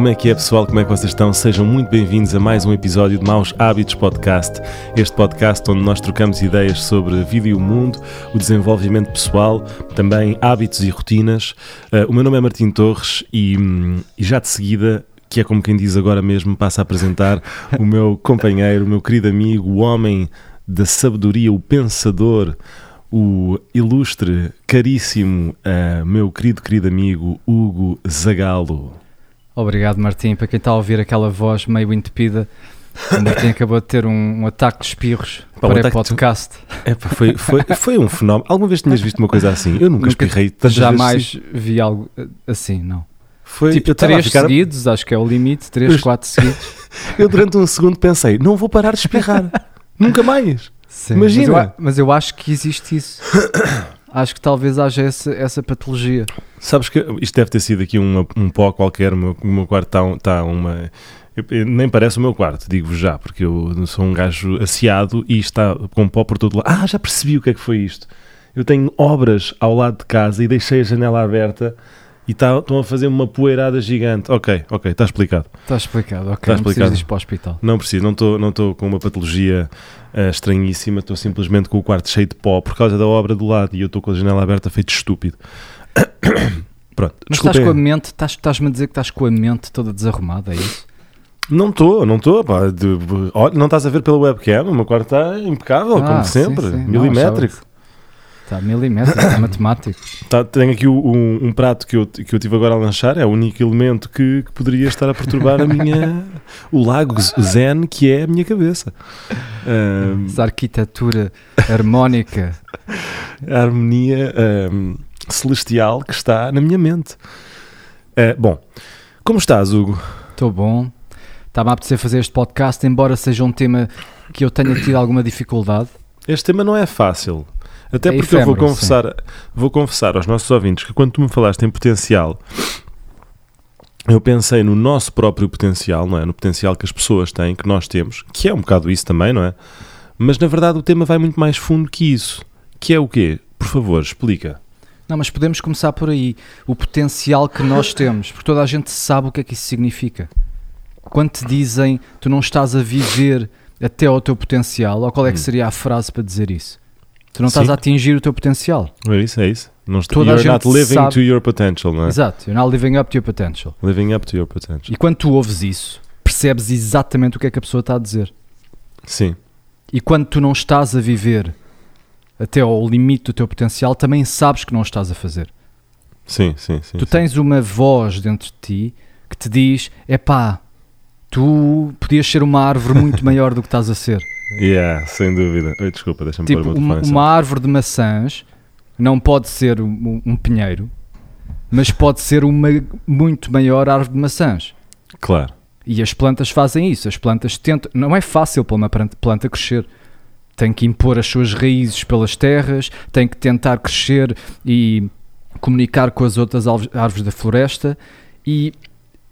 Como é que é pessoal? Como é que vocês estão? Sejam muito bem-vindos a mais um episódio de Maus Hábitos Podcast. Este podcast onde nós trocamos ideias sobre a vida e o mundo, o desenvolvimento pessoal, também hábitos e rotinas. Uh, o meu nome é Martim Torres e, e já de seguida que é como quem diz agora mesmo, passa a apresentar o meu companheiro, o meu querido amigo, o homem da sabedoria, o pensador, o ilustre, caríssimo, uh, meu querido, querido amigo Hugo Zagalo. Obrigado, Martim. Para quem está a ouvir aquela voz meio entupida, o Martim acabou de ter um, um ataque de espirros Pá, um para o podcast. É, pá, foi, foi, foi um fenómeno. Alguma vez tinhas visto uma coisa assim? Eu nunca, Nunca- espirrei tantas Jamais vezes. vi algo eh, assim, não. Foi, tipo, três ficar, seguidos, acho que é o limite, três, Mas- quatro seguidos. eu durante um segundo pensei, não vou parar de espirrar. nunca mais. Sim, Imagina. Mas eu, mas eu acho que existe isso. acho que talvez haja essa, essa patologia. Sabes que isto deve ter sido aqui uma- um pó qualquer. O meu, meu quarto está tá uma. nem parece o meu quarto, digo-vos já, porque eu sou um gajo asseado e está com pó por todo lado. Ah, já percebi o que é que foi isto. Eu tenho obras ao lado de casa e deixei a janela aberta e tá- estão a fazer uma poeirada gigante. Ok, ok, está explicado. Está explicado, ok. Não explicado. precisas ir para o hospital. Não preciso, não estou não com uma patologia ah, estranhíssima, estou simplesmente com o quarto cheio de pó por causa da obra do lado e eu estou com a janela aberta feito estúpido. Pronto, Mas desculpem. estás com a mente, estás- estás-me a dizer que estás com a mente toda desarrumada, é isso? Não estou, não estou. não estás a ver pela webcam, o meu quarto está impecável, Ah, como sim, sempre, sim. Não, milimétrico. achava- Está milimétrico, está matemático. Tá, tenho aqui um, um prato que eu, que eu tive agora a lanchar, é o único elemento que, que poderia estar a perturbar a minha. o lago Zen, que é a minha cabeça. Ahm, Essa arquitetura harmónica. a harmonia ahm, celestial que está na minha mente. Ah, bom, como estás, Hugo? Estou bom. Está-me a apetecer fazer este podcast, embora seja um tema que eu tenha tido alguma dificuldade. Este tema não é fácil. Até É porque eu vou efêmero, confessar, vou confessar aos nossos ouvintes que quando tu me falaste em potencial, eu pensei no nosso próprio potencial, não é? No potencial que as pessoas têm, que nós temos, que é um bocado isso também, não é? Mas na verdade o tema vai muito mais fundo que isso. Que é o quê? Por favor, explica. Não, mas podemos começar por aí. O potencial que nós temos, porque toda a gente sabe o que é que isso significa. Quando te dizem tu não estás a viver até ao teu potencial, ou qual é que Hum. seria a frase para dizer isso? Tu não estás Sim. a atingir o teu potencial. É isso, é isso. Não está, Toda a you're gente not living sabe- to your potential, não é? Exato. You're not living up to your potential. Living up to your potential. E quando tu ouves isso, percebes exatamente o que é que a pessoa está a dizer. Sim, E quando tu não estás a viver até ao limite do teu potencial, também sabes que não estás a fazer. sim, sim. sim tu sim. tens uma voz dentro de ti que te diz: epá, tu podias ser uma árvore muito maior do que estás a ser. Yeah, sem dúvida. Oi, desculpa, deixa-me tipo, pôr o meu uma, telefone em uma árvore de maçãs não pode ser um, um pinheiro, mas pode ser uma muito maior árvore de maçãs. Claro. E as plantas fazem isso. As plantas tentam. Não é fácil para uma planta- crescer. Tem que impor as suas raízes pelas terras, tem que tentar crescer e comunicar com as outras árvores da floresta. E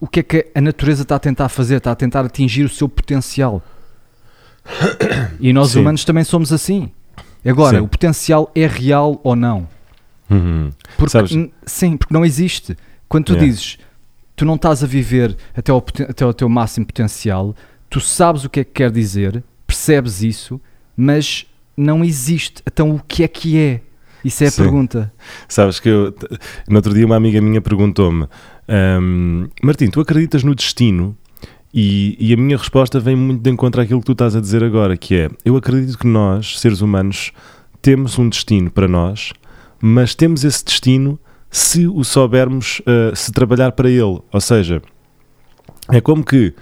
o que é que a natureza está a tentar fazer? Está a tentar atingir o seu potencial. E nós Sim. humanos também somos assim. Agora, Sim. o potencial é real ou não? Uhum. Porque, sim, porque não existe. Quando tu Yeah. dizes tu não estás a viver até ao, poten- até ao teu máximo potencial, tu sabes o que é que quer dizer, percebes isso, mas não existe. Então o que é que é? Isso é a Sim. pergunta. Sabes que eu, no outro dia uma amiga minha perguntou-me "Ahm, Martim, tu acreditas no destino? E, e a minha resposta vem muito de encontro àquilo que tu estás a dizer agora, que é, eu acredito que nós, seres humanos, temos um destino para nós, mas temos esse destino se o soubermos, ah, se trabalhar para ele. Ou seja, é como que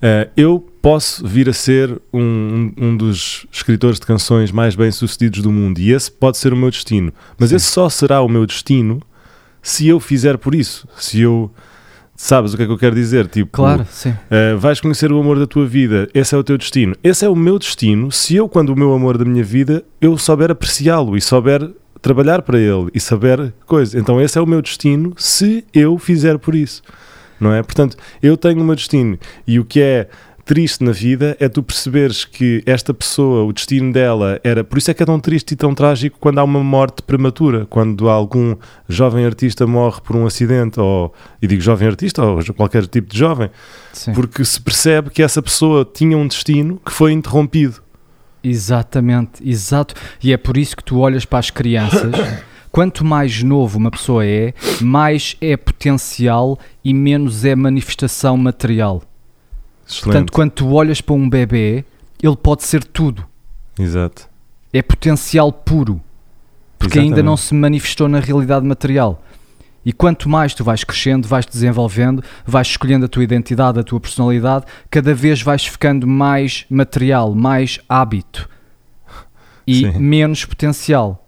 ah, eu posso vir a ser um, um- um dos escritores de canções mais bem-sucedidos do mundo e esse pode ser o meu destino. Mas Sim. esse só será o meu destino se eu fizer por isso. Se eu. Sabes o que é que eu quero dizer? Tipo, Claro, sim. Uh, vais conhecer o amor da tua vida, esse é o teu destino. Esse é o meu destino se eu, quando o meu amor da minha vida, eu souber apreciá-lo e souber trabalhar para ele e saber coisa. Então esse é o meu destino se eu fizer por isso. Não é? Portanto, eu tenho o meu destino e o que é triste na vida é tu perceberes que esta pessoa, o destino dela era. Por isso é que é tão triste e tão trágico quando há uma morte prematura, quando algum jovem artista morre por um acidente, ou. E digo jovem artista, ou qualquer tipo de jovem, Sim. porque se percebe que essa pessoa tinha um destino que foi interrompido. Exatamente, exato. E é por isso que tu olhas para as crianças. Quanto mais novo uma pessoa é, mais é potencial e menos é manifestação material. Excelente. Portanto, quando tu olhas para um bebê, ele pode ser tudo. Exato. É potencial puro. Porque ainda Exatamente. não se manifestou na realidade material. E quanto mais tu vais crescendo, vais te desenvolvendo, vais escolhendo a tua identidade, a tua personalidade, cada vez vais ficando mais material, mais hábito e Sim. menos potencial.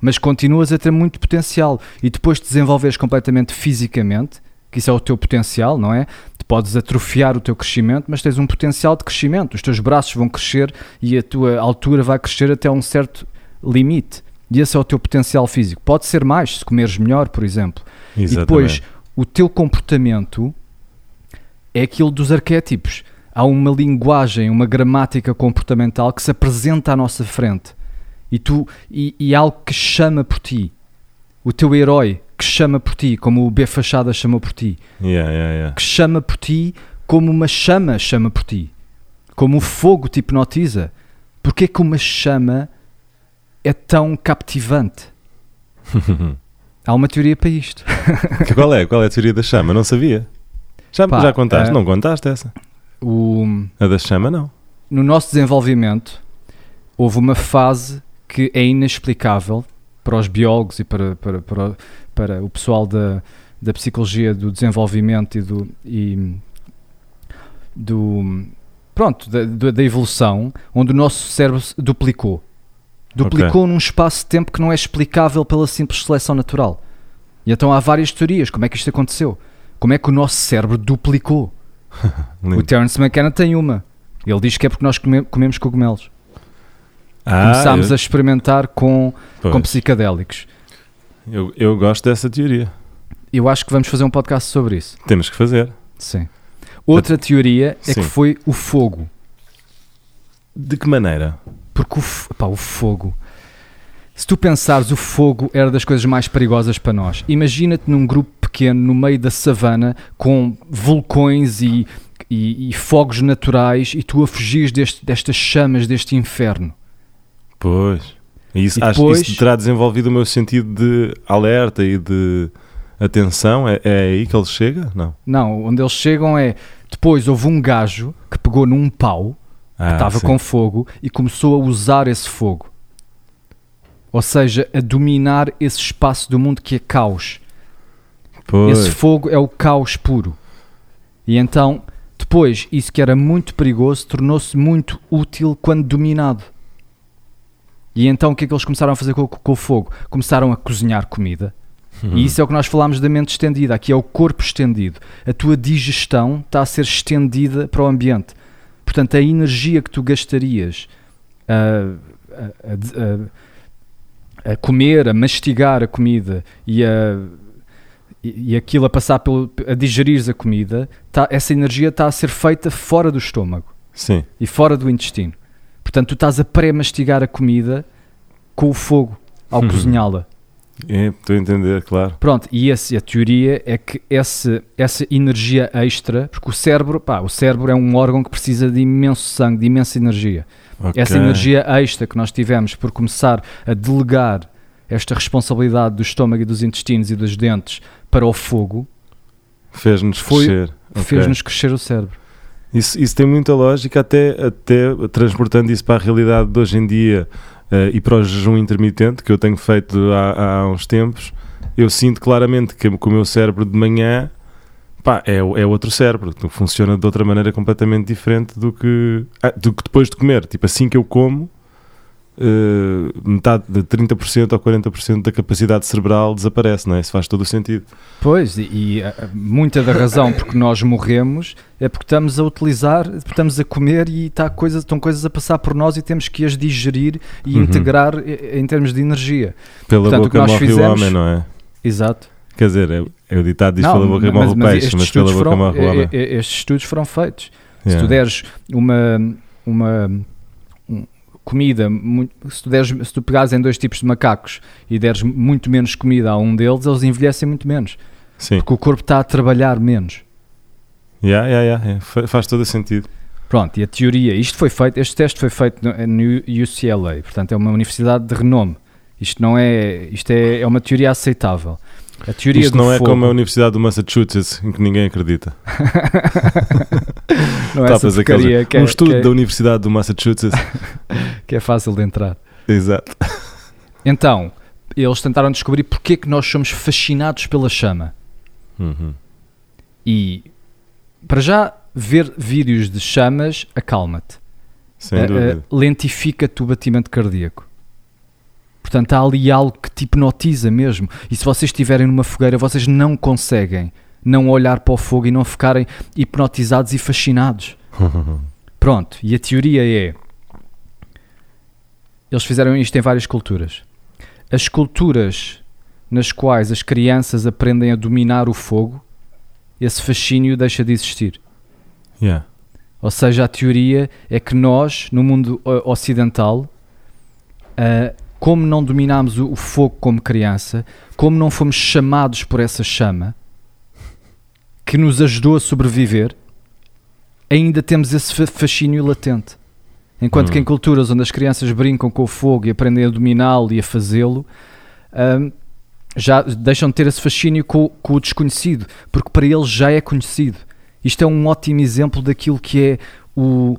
Mas continuas a ter muito potencial e depois de desenvolveres completamente fisicamente, que isso é o teu potencial, não é? Tu podes atrofiar o teu crescimento, mas tens um potencial de crescimento. Os teus braços vão crescer e a tua altura vai crescer até um certo limite. E esse é o teu potencial físico. Pode ser mais se comeres melhor, por exemplo. E Exatamente. depois, o teu comportamento é aquilo dos arquétipos. Há uma linguagem, uma gramática comportamental que se apresenta à nossa frente. E, tu, e, e algo que chama por ti. O teu herói que chama por ti, como o B Fachada chamou por ti. Yeah, yeah, yeah. Que chama por ti como uma chama chama por ti. Como o fogo te hipnotiza. Porquê que uma chama é tão captivante? Há uma teoria para isto. Qual é? Qual é a teoria da chama? Não sabia. Já, Pá, já contaste? eh, Não contaste essa? O, A da chama, não. no nosso desenvolvimento, houve uma fase que é inexplicável para os biólogos e para, para, para, para o pessoal da, da psicologia do desenvolvimento e do. E, do pronto, da, da evolução, onde o nosso cérebro duplicou. Duplicou num espaço de tempo que não é explicável pela simples seleção natural. E então há várias teorias. Como é que isto aconteceu? Como é que o nosso cérebro duplicou? O. Terence McKenna tem uma. Ele diz que é porque nós come- comemos cogumelos. Ah, Começámos eu, a experimentar com, pois. com psicadélicos. Eu, eu gosto dessa teoria. Eu acho que vamos fazer um podcast sobre isso. Temos que fazer. Sim. Outra teoria é Sim. que foi o fogo. De que maneira? Porque o, pá, o fogo. Se tu pensares, o fogo era das coisas mais perigosas para nós. Imagina-te num grupo pequeno, no meio da savana, com vulcões e, e, e fogos naturais, e tu a fugires deste, destas chamas, deste inferno. Pois. E isso, E acho que depois- isso terá desenvolvido o meu sentido de alerta e de atenção. É, é aí que ele chega? Não. Não, onde eles chegam é. Depois houve um gajo que pegou num pau, Ah, estava sim. com fogo, e começou a usar esse fogo. Ou seja, a dominar esse espaço do mundo que é caos. Pois. Esse fogo é o caos puro. E então, depois, isso que era muito perigoso tornou-se muito útil quando dominado. E então o que é que eles começaram a fazer com, com o fogo? Começaram a cozinhar comida. Uhum. E isso é o que nós falámos da mente estendida. Aqui é o corpo estendido. A tua digestão está a ser estendida para o ambiente. Portanto, a energia que tu gastarias a, a- a- a- comer, a mastigar a comida e a, e aquilo a passar pelo, a digerir a comida, tá- essa energia está a ser feita fora do estômago Sim. e fora do intestino. Portanto, tu estás a pré-mastigar a comida com o fogo ao Uhum. cozinhá-la. É, Estou a entender, claro. Pronto, e esse, a teoria é que esse, essa energia extra, porque o cérebro, pá, o cérebro é um órgão que precisa de imenso sangue, de imensa energia. Ok. Essa energia extra que nós tivemos por começar a delegar esta responsabilidade do estômago e dos intestinos e dos dentes para o fogo, Fez-nos crescer. Fez-nos crescer o cérebro. Isso, isso tem muita lógica, até, até transportando isso para a realidade de hoje em dia eh, e para o jejum intermitente que eu tenho feito há, há uns tempos. Eu sinto claramente que, que o meu cérebro de manhã pá, é, é outro cérebro, funciona de outra maneira completamente diferente do que, ah, do que depois de comer. Tipo, assim que eu como, eh, metade de 30% ou 40% da capacidade cerebral desaparece, não é? Isso faz todo o sentido. Pois, e, e, ah, muita da razão porque nós morremos é porque estamos a utilizar, porque estamos a comer e está coisas, estão coisas a passar por nós e temos que as digerir e Uhum. integrar eh, em termos de energia. Pela Portanto, o que boca nós morre fizemos- o homem, não é? Exato. Quer dizer, é, é o ditado diz Não, pela boca morre o peixe, mas pela boca morre o eh, homem. eh, Estes estudos foram feitos. Se Yeah. tu deres uma, uma um- comida, se, tu deres, se tu pegares em dois tipos de macacos e deres muito menos comida a um deles, eles envelhecem muito menos, Sim. porque o corpo está a trabalhar menos. Yeah, yeah, yeah, yeah. Fa- Faz todo o sentido. Pronto, e a teoria, isto foi feito, este teste foi feito no UCLA, portanto é uma universidade de renome. Isto não é, isto é, é uma teoria aceitável. A teoria Isto não é fogo, como a Universidade do Massachusetts, em que ninguém acredita. não é pois aqueles- que um é, estudo que, é, da Universidade do Massachusetts. que é fácil de entrar. Exato. Então, eles tentaram descobrir porque é que nós somos fascinados pela chama. Uhum. E para já ver vídeos de chamas acalma-te, Sem dúvida. eh, lentifica-te o batimento cardíaco. Portanto, há ali algo que te hipnotiza mesmo. E se vocês estiverem numa fogueira, vocês não conseguem não olhar para o fogo e não ficarem hipnotizados e fascinados. Pronto, e a teoria é. Eles fizeram isto em várias culturas. As culturas nas quais as crianças aprendem a dominar o fogo, esse fascínio deixa de existir. Yeah. Ou seja, a teoria é que nós, no mundo ocidental, ah, como não dominámos o, fogo como criança, como não fomos chamados por essa chama, que nos ajudou a sobreviver, ainda temos esse fa- fascínio latente. Enquanto que Hum. em culturas onde as crianças brincam com o fogo e aprendem a dominá-lo e a fazê-lo, ahm, já deixam de ter esse fascínio com, com o desconhecido, porque para eles já é conhecido. Isto é um ótimo exemplo daquilo que é o,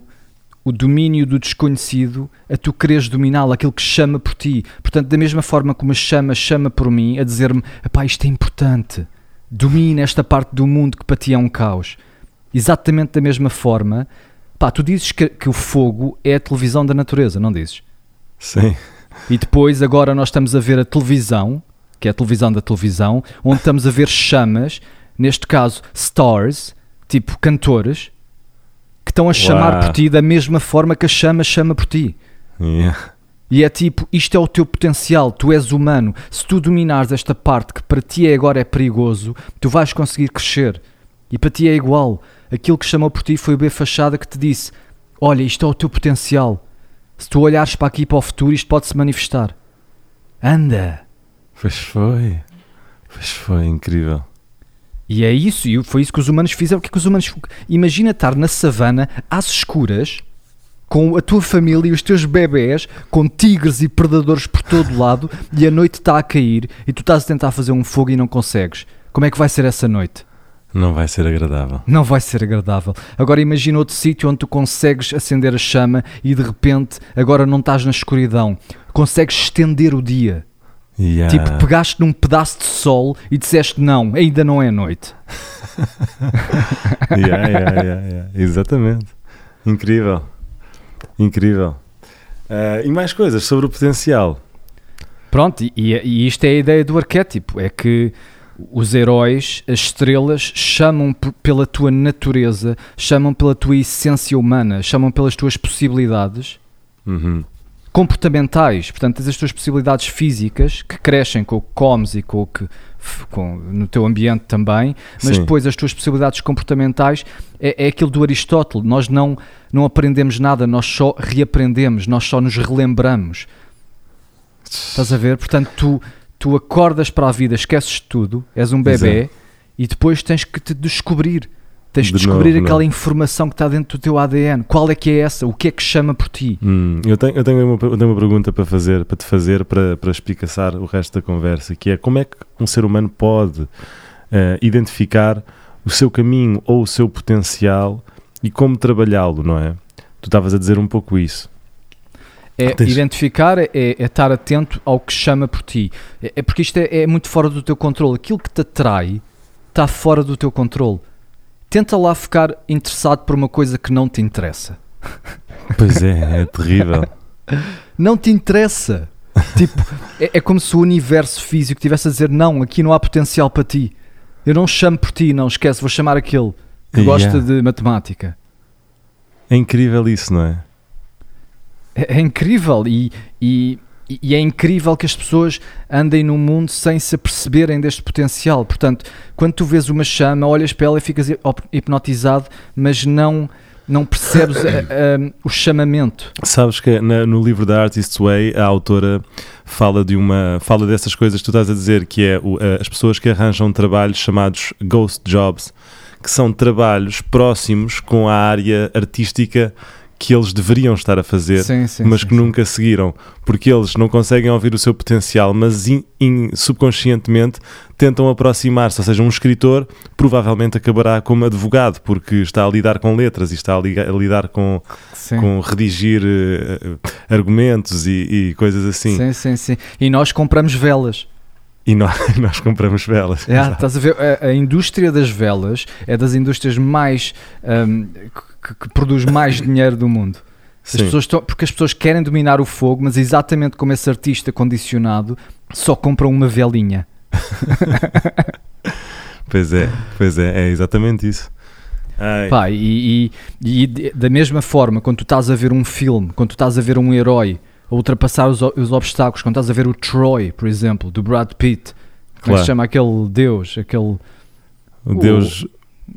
o domínio do desconhecido, a tu quereres dominá-lo, aquilo que chama por ti. Portanto, da mesma forma como a chama chama por mim, a dizer-me: "Epá, isto é importante, domina esta parte do mundo que para ti é um caos. Exatamente da mesma forma, pá, tu dizes que, que o fogo é a televisão da natureza, não dizes? Sim. E depois, agora, nós estamos a ver a televisão, que é a televisão da televisão, onde estamos a ver chamas, neste caso, stars, tipo cantores, estão a chamar Uau. por ti da mesma forma que a chama chama por ti. Yeah. E é tipo, isto é o teu potencial, tu és humano. Se tu dominares esta parte que para ti é agora é perigoso, tu vais conseguir crescer. E para ti é igual. Aquilo que chamou por ti foi o B Fachada que te disse: Olha, isto é o teu potencial. Se tu olhares para aqui para o futuro, isto pode se manifestar. Anda! Pois foi. Pois foi, incrível. E é isso, e foi isso que os humanos fizeram. O que é que os humanos. Imagina estar na savana, às escuras, com a tua família e os teus bebés, com tigres e predadores por todo lado, e a noite está a cair, e tu estás a tentar fazer um fogo e não consegues. Como é que vai ser essa noite? Não vai ser agradável. Não vai ser agradável. Agora imagina outro sítio onde tu consegues acender a chama e de repente agora não estás na escuridão. Consegues estender o dia. Yeah. Tipo, pegaste num pedaço de sol e disseste não, ainda não é noite. Yeah, yeah. Exatamente. Incrível. Incrível. Ah, e mais coisas sobre o potencial. Pronto, e, e isto é a ideia do arquétipo: é que os heróis, as estrelas, chamam pela tua natureza, chamam pela tua essência humana, chamam pelas tuas possibilidades Uhum. Comportamentais. Portanto, tens as tuas possibilidades físicas que crescem com o que comes e com o que. com- no teu ambiente também, mas Sim. depois as tuas possibilidades comportamentais é, é aquilo do Aristóteles. Nós não, não aprendemos nada, nós só reaprendemos, nós só nos relembramos. Estás a ver? Portanto, tu, tu acordas para a vida, esqueces tudo, és um bebê Exato. e depois tens que te descobrir. Tens de De descobrir novo, aquela não é? informação que está dentro do teu ADN. Qual é que é essa? O que é que chama por ti? Hum, eu, tenho, eu, tenho uma, eu tenho uma pergunta para fazer, para te fazer, para, para espicaçar o resto da conversa, que é como é que um ser humano pode eh, identificar o seu caminho ou o seu potencial e como trabalhá-lo, não é? Tu estavas a dizer um pouco isso. É Tens- identificar, é, é estar atento ao que chama por ti. É, é porque isto é, é muito fora do teu controle. Aquilo que te atrai está fora do teu controle. Tenta lá ficar interessado por uma coisa que não te interessa. Pois é, é terrível. Não te interessa. tipo, é, é como se o universo físico estivesse a dizer: Não, aqui não há potencial para ti. Eu não chamo por ti, não esquece, vou chamar aquele que Yeah. gosta de matemática. É incrível isso, não é? É, é incrível e, e, e é incrível que as pessoas andem no mundo sem se aperceberem deste potencial. Portanto, quando tu vês uma chama, olhas para ela e ficas hipnotizado, mas não, não percebes a- a- o chamamento. Sabes que na- no livro da Artist's Way a autora fala de uma fala dessas coisas que tu estás a dizer que é o- a- as pessoas que arranjam trabalhos chamados ghost jobs que são trabalhos próximos com a área artística que eles deveriam estar a fazer Sim, sim, mas sim, que nunca seguiram porque eles não conseguem ouvir o seu potencial mas in- in- subconscientemente tentam aproximar-se ou seja um escritor provavelmente acabará como advogado porque está a lidar com letras e está a, liga- a lidar com com redigir eh, argumentos e, e coisas assim. Sim, sim, sim. E nós compramos velas. E nós, nós compramos velas. É, estás a ver? A, a indústria das velas é das indústrias mais ahm, que, que produz mais dinheiro do mundo. As Sim. pessoas estão- porque as pessoas querem dominar o fogo, mas exatamente como esse artista condicionado só compram uma velinha. Pois é, pois é, é exatamente isso. Pá, e, e- e da mesma forma, quando tu estás a ver um filme, quando tu estás a ver um herói a ultrapassar os, os obstáculos, quando estás a ver o Troy, por exemplo, do Brad Pitt, como é Claro. se chama aquele deus, aquele, o Deus. o,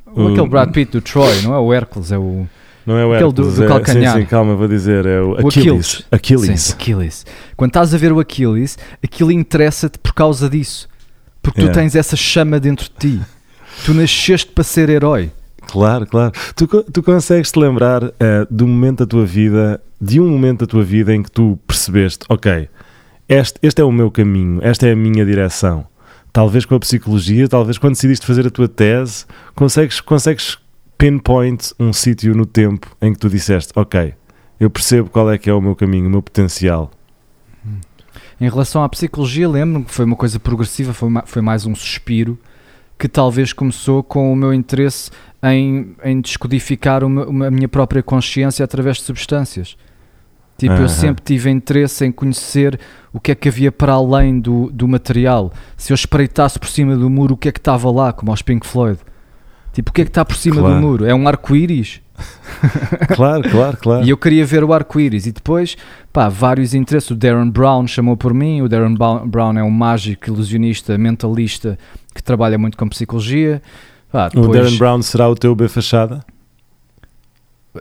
aquele Brad Pitt do Troy, não é o Hércules, é o, Não é o aquele do- Hércules, do é- calcanhar. Sim, sim, calma, vou dizer. É o o Aquiles. Aquiles. Sim, Achilles. Quando estás a ver o Achilles, aquilo interessa-te por causa disso, porque tu Yeah. tens essa chama dentro de ti. Tu nasceste para ser herói. Claro, claro. Tu, tu consegues te lembrar eh, do momento da tua vida, de um momento da tua vida em que tu percebeste, ok, este, este é o meu caminho, esta é a minha direção. Talvez com a psicologia, talvez quando decidiste fazer a tua tese, consegues, consegues pinpoint um sítio no tempo em que tu disseste, ok, eu percebo qual é que é o meu caminho, o meu potencial. Em relação à psicologia, lembro-me que foi uma coisa progressiva, foi, ma- foi mais um suspiro que talvez começou com o meu interesse em, em descodificar uma, uma- a minha própria consciência através de substâncias. Tipo, Aham. eu sempre tive interesse em conhecer o que é que havia para além do, do material. Se eu espreitasse por cima do muro, o que é que estava lá, como aos Pink Floyd? Tipo, o que é que está por cima Claro. do muro? É um arco-íris? Claro, claro, claro. E eu queria ver o arco-íris. E depois, pá, vários interesses. O Darren Brown chamou por mim. O Darren Brown é um mágico, ilusionista, mentalista que trabalha muito com psicologia. Pá, O depois, Darren Brown será o teu B fachada?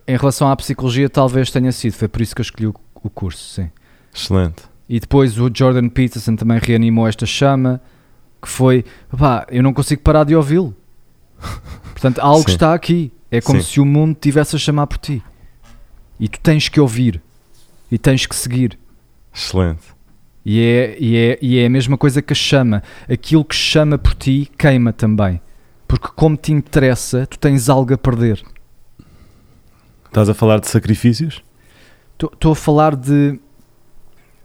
Em relação à psicologia, talvez tenha sido. Foi por isso que eu escolhi o, o curso, sim. Excelente. E depois o Jordan Peterson também reanimou esta chama, que foi, pá, eu não consigo parar de ouvi-lo. Portanto, algo Sim. está aqui. É como Sim. se o mundo tivesse a chamar por ti. E tu tens que ouvir. E tens que seguir. Excelente. E é, e, é, e é a mesma coisa que a chama. Aquilo que chama por ti queima também. Porque como te interessa, tu tens algo a perder. Estás a falar de sacrifícios? Estou a falar de,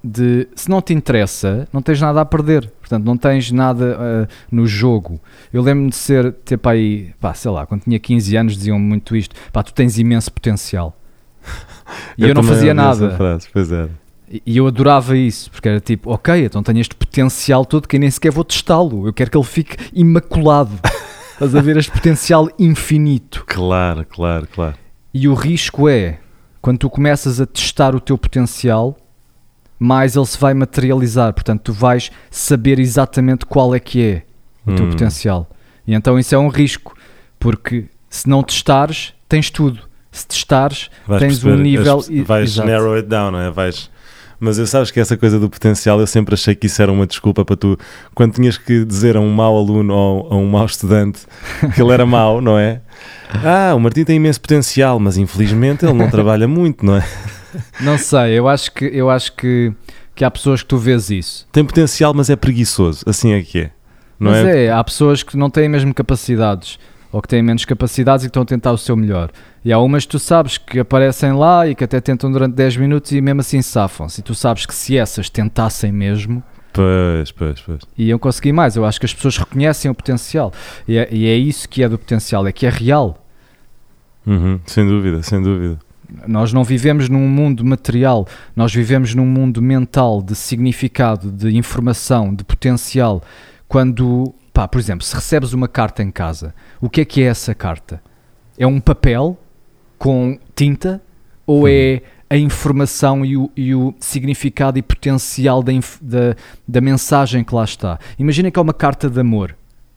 de. Se não te interessa, não tens nada a perder. Portanto, não tens nada ah, no jogo. Eu lembro-me de ser, ter para aí, pá, sei lá, quando tinha 15 anos diziam muito isto: pá, tu tens imenso potencial. E eu, não também fazia nada. frase, Pois é. E e eu adorava isso, porque era tipo, ok, então tenho este potencial todo que eu nem sequer vou testá-lo. Eu quero que ele fique imaculado. Estás a ver este potencial infinito. Claro, claro, claro. E o risco é, quando tu começas a testar o teu potencial, mais ele se vai materializar. Portanto, tu vais saber exatamente qual é que é o teu Hum. potencial. E então isso é um risco, porque se não testares, tens tudo. Se testares, Vais tens um nível. as- vais exato. narrow it down, não é? Vais. Mas eu sabes que essa coisa do potencial, eu sempre achei que isso era uma desculpa para tu, quando tinhas que dizer a um mau aluno ou a um mau estudante que ele era mau, não é? Ah, o Martim tem imenso potencial, mas infelizmente ele não trabalha muito, não é? Não sei, eu acho que, eu acho que, que há pessoas que tu vês isso. Tem potencial, mas é preguiçoso, assim é que é. Não Mas é? é, há pessoas que não têm mesmo capacidades ou que têm menos capacidades e que estão a tentar o seu melhor. E há umas que tu sabes que aparecem lá e que até tentam durante 10 minutos e mesmo assim safam-se. E tu sabes que se essas tentassem mesmo, Pois, pois, pois. iam conseguir mais. Eu acho que as pessoas reconhecem o potencial. E é, e é isso que é do potencial, é que é real. Uhum, sem dúvida, sem dúvida. Nós não vivemos num mundo material, nós vivemos num mundo mental de significado, de informação, de potencial. Quando, pá, por exemplo, se recebes uma carta em casa, o que é que é essa carta? É um papel com tinta ou é a informação e o, e o significado e potencial da, da, da mensagem que lá está? Imagina que é uma carta de amor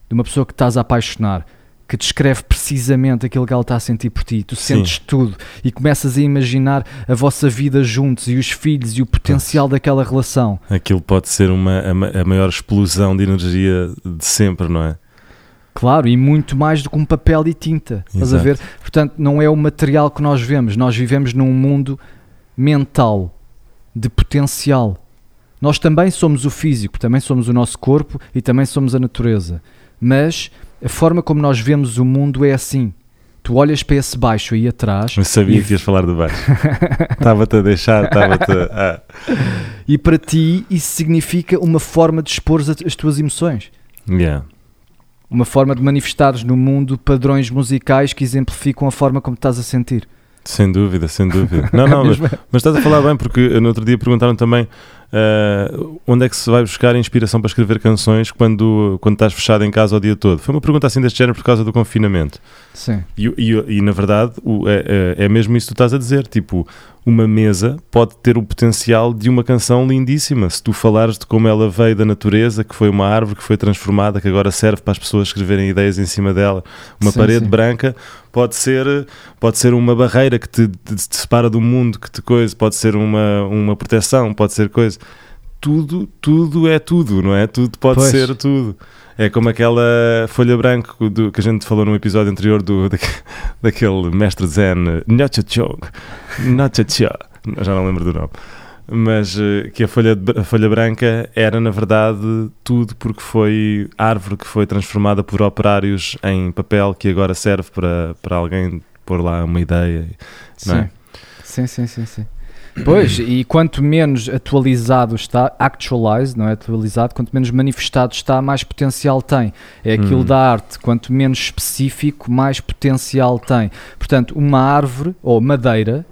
de uma pessoa que estás a apaixonar. Que descreve precisamente aquilo que ela está a sentir por ti. Tu Sim. sentes tudo e começas a imaginar a vossa vida juntos e os filhos e o potencial daquela relação. Aquilo pode ser uma, a, a maior explosão de energia de sempre, não é? Claro, e muito mais do que um papel e tinta. Estás a Exato. ver? Portanto, não é o material que nós vemos. Nós vivemos num mundo mental, de potencial. Nós também somos o físico, também somos o nosso corpo e também somos a natureza. Mas a forma como nós vemos o mundo é assim. Tu olhas para esse baixo aí atrás Eu sabia E- que ias falar de baixo. Estava-te a deixar, estava-te a. Ah. e para ti isso significa uma forma de expor as, as tuas emoções. Yeah. Uma forma de manifestares no mundo padrões musicais que exemplificam a forma como estás a sentir. Sem dúvida, sem dúvida. Não, não, mas, mas estás a falar bem, porque no outro dia perguntaram também ah, onde é que se vai buscar inspiração para escrever canções quando, quando estás fechado em casa o dia todo. Foi uma pergunta assim deste género por causa do confinamento. Sim. E, e- e, na verdade o- é, é- é mesmo isso que tu estás a dizer. Tipo, uma mesa pode ter o potencial de uma canção lindíssima. Se tu falares de como ela veio da natureza, que foi uma árvore que foi transformada, que agora serve para as pessoas escreverem ideias em cima dela, uma Sim, parede sim. branca pode ser, pode ser uma barreira que te, te- te separa do mundo, que te coisa, pode ser uma, uma proteção, pode ser coisa. Tudo, tudo é tudo, não é? Tudo pode Pois. ser tudo. É como aquela folha branca do- que a gente falou no episódio anterior do, daque- daquele mestre Zen, Nyacha-chong, Nyacha-cha, já não lembro do nome, mas eh, que a folha, a folha branca era na verdade tudo porque foi árvore que foi transformada por operários em papel que agora serve para, para alguém pôr lá uma ideia. Sim. é? sim, sim, sim, sim. Pois, e quanto menos atualizado está, actualized, não é atualizado, quanto menos manifestado está, mais potencial tem. É aquilo Hum. da arte, quanto menos específico, mais potencial tem. Portanto, uma árvore ou madeira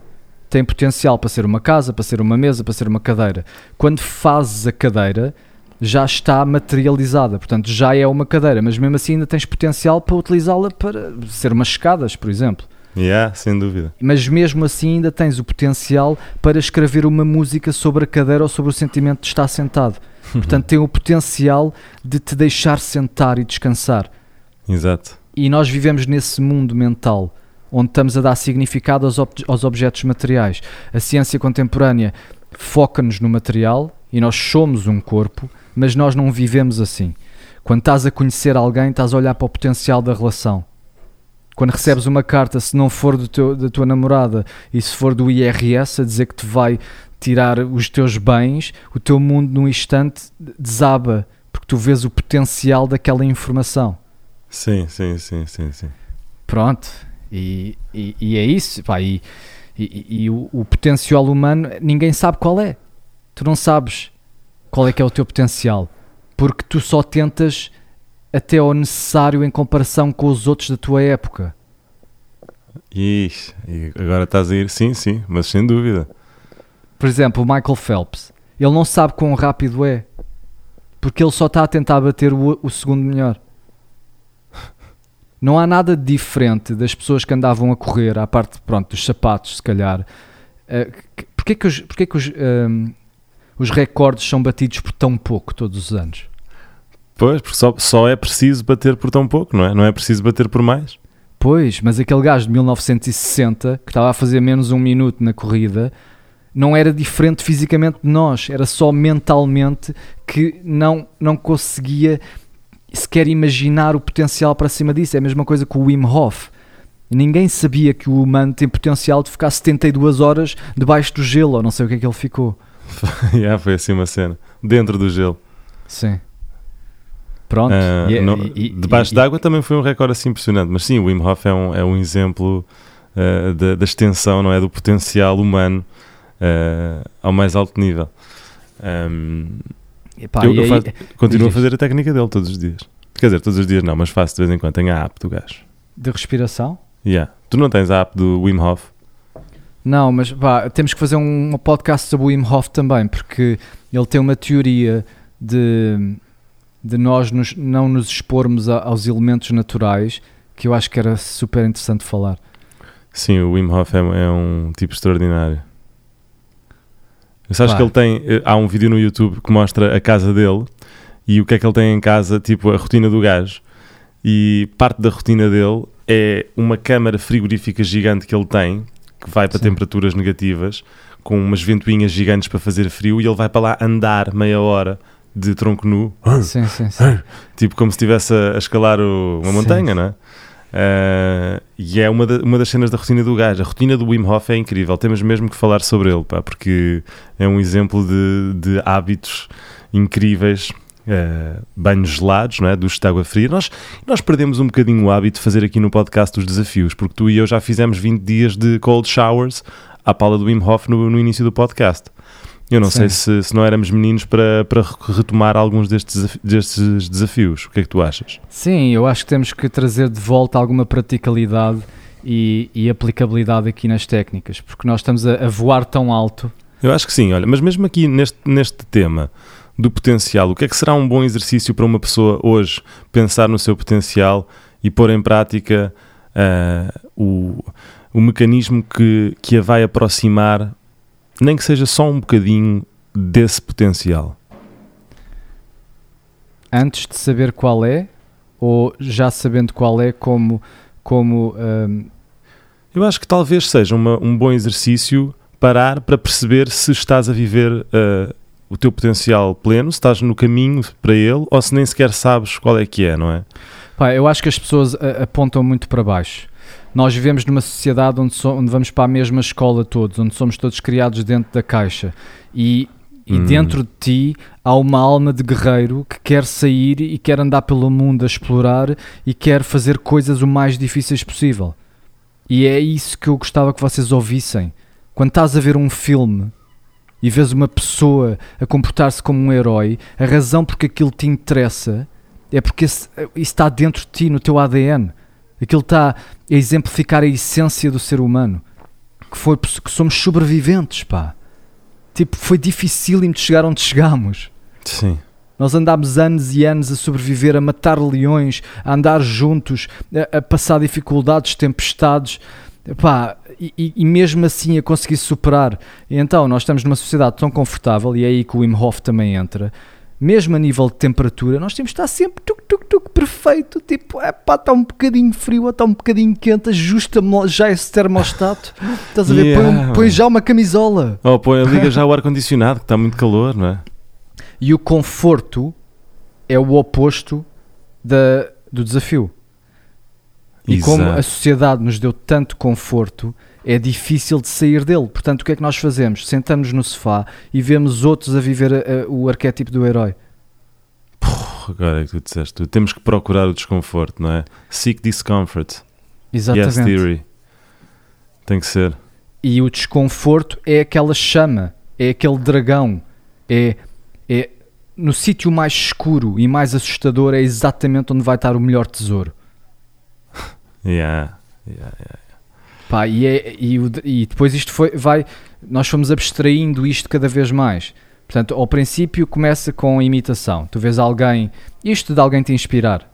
tem potencial para ser uma casa, para ser uma mesa, para ser uma cadeira. Quando fazes a cadeira, já está materializada, portanto, já é uma cadeira, mas mesmo assim ainda tens potencial para utilizá-la para ser umas escadas, por exemplo. Yeah, sem dúvida. Mas mesmo assim ainda tens o potencial para escrever uma música sobre a cadeira ou sobre o sentimento de estar sentado. Portanto, tem o potencial de te deixar sentar e descansar. Exato. E nós vivemos nesse mundo mental onde estamos a dar significado aos, ob- aos objetos materiais. A ciência contemporânea foca-nos no material e nós somos um corpo, mas nós não vivemos assim. Quando estás a conhecer alguém, estás a olhar para o potencial da relação. Quando recebes uma carta, se não for do teu- da tua namorada e se for do IRS a dizer que te vai tirar os teus bens, o teu mundo num instante desaba, porque tu vês o potencial daquela informação. Sim, sim, sim, sim, sim. Pronto, e, e, e é isso, pá, e, e, e o, o potencial humano ninguém sabe qual é. Tu não sabes qual é que é o teu potencial, porque tu só tentas até ao necessário em comparação com os outros da tua época. Ixi, e agora estás a ir, sim, sim, mas sem dúvida. Por exemplo, o Michael Phelps, ele não sabe quão rápido é, porque ele só está a tentar bater o, o segundo melhor. Não há nada de diferente das pessoas que andavam a correr, à parte pronto, dos sapatos, se calhar. Uh, que- porquê que, os, porquê que os, um, os recordes são batidos por tão pouco todos os anos? Pois, porque só, só é preciso bater por tão pouco, não é? Não é preciso bater por mais. Pois, mas aquele gajo de 1960 que estava a fazer menos um minuto na corrida não era diferente fisicamente de nós, era só mentalmente que não, não conseguia sequer imaginar o potencial para cima disso. É a mesma coisa que o Wim Hof. Ninguém sabia que o humano tem potencial de ficar 72 horas debaixo do gelo, ou não sei o que é que ele ficou. yeah, foi assim uma cena. Dentro do gelo. Sim. Pronto. Ah, E é- não- e- debaixo d'água também foi um recorde assim impressionante. Mas sim, o Wim Hof é um, é um exemplo ah, da, da extensão, não é? Do potencial humano ah, ao mais alto nível. Ahm, Epá, eu- e eu aí- faço- continuo a fazer a técnica dele todos os dias. Quer dizer, todos os dias não, mas faço de vez em quando. Tenho a app do gajo. de respiração? Yeah. Tu não tens a app do Wim Hof? Não, mas vá, temos que fazer um, um podcast sobre o Wim Hof também, porque ele tem uma teoria de, de nós nos- não nos expormos a- aos elementos naturais que eu acho que era super interessante falar. Sim, o Wim Hof é, é um tipo extraordinário. Sabes Pá. que ele tem. eh, Há um vídeo no YouTube que mostra a casa dele e o que é que ele tem em casa, tipo a rotina do gajo. e parte da rotina dele é uma câmara frigorífica gigante que ele tem, que vai para Sim. temperaturas negativas, com umas ventoinhas gigantes para fazer frio, e ele vai para lá andar meia hora de tronco nu, Sim, sim, sim. tipo como se estivesse a, a escalar o- uma Sim. montanha, não é? Ah, e é uma, da- uma das cenas da rotina do gajo. A rotina do Wim Hof é incrível, temos mesmo que falar sobre ele, pá, porque é um exemplo de, de hábitos incríveis. ah, banhos gelados, não é? Duche de água fria. Nós, nós perdemos um bocadinho o hábito de fazer aqui no podcast os desafios, porque tu e eu já fizemos 20 dias de cold showers à pala do Wim Hof no, no início do podcast. Eu não sei Sim. se, se não éramos meninos para, para retomar alguns destes, desafi- destes desafios. O que é que tu achas? Sim, eu acho que temos que trazer de volta alguma praticalidade e, e aplicabilidade aqui nas técnicas, porque nós estamos a, a voar tão alto. Eu acho que sim, olha, mas mesmo aqui neste, neste tema do potencial, o que é que será um bom exercício para uma pessoa hoje pensar no seu potencial e pôr em prática ah, o, o mecanismo que, que a vai aproximar, nem que seja só um bocadinho desse potencial? Antes de saber qual é, ou já sabendo qual é, como, como hum, Eu acho que talvez seja uma- um bom exercício parar para perceber se estás a viver ah, o teu potencial pleno, se estás no caminho para ele ou se nem sequer sabes qual é que é, não é? Pá, eu acho que as pessoas a- apontam muito para baixo. Nós vivemos numa sociedade onde, so- onde vamos para a mesma escola todos, onde somos todos criados dentro da caixa. E, e Hum. dentro de ti há uma alma de guerreiro que quer sair e quer andar pelo mundo a explorar e quer fazer coisas o mais difíceis possível. E é isso que eu gostava que vocês ouvissem. Quando estás a ver um filme e vês uma pessoa a comportar-se como um herói, a razão porque aquilo te interessa é porque esse- isso está dentro de ti, no teu ADN. Aquilo está a exemplificar a essência do ser humano. Que, foi, que somos sobreviventes, pá. Tipo, foi dificílimo de chegar onde chegámos. Sim. Nós andámos anos e anos a sobreviver, a matar leões, a andar juntos, a, a passar dificuldades, tempestades, pá, e, e- mesmo assim a conseguir superar. E então, nós estamos numa sociedade tão confortável, e é aí que o Wim Hof também entra, mesmo a nível de temperatura, nós temos de estar sempre tuc, tuc, tuc, perfeito, tipo, é pá, está um bocadinho frio, ou está um bocadinho quente, ajusta-me já esse termostato, estás a ver, põe, Yeah, põe man. já uma camisola. Ou põe, liga já o ar-condicionado, que está muito calor, não é? E o conforto é o oposto da, do desafio. E como a Exato. sociedade nos deu tanto conforto, é difícil de sair dele. Portanto, o que é que nós fazemos? Sentamos no sofá e vemos outros a viver a- a- o arquétipo do herói. Agora é que tu disseste, tu. temos que procurar o desconforto, não é? Seek discomfort. Yes, Exatamente. theory. Tem que ser. e o desconforto é aquela chama, é aquele dragão, é, é no sítio mais escuro e mais assustador é exatamente onde vai estar o melhor tesouro. Yeah. yeah, yeah. Pá, e, é- e e depois isto foi, vai, nós fomos abstraindo isto cada vez mais. Portanto, ao princípio começa com a imitação. Tu vês alguém, isto de alguém te inspirar.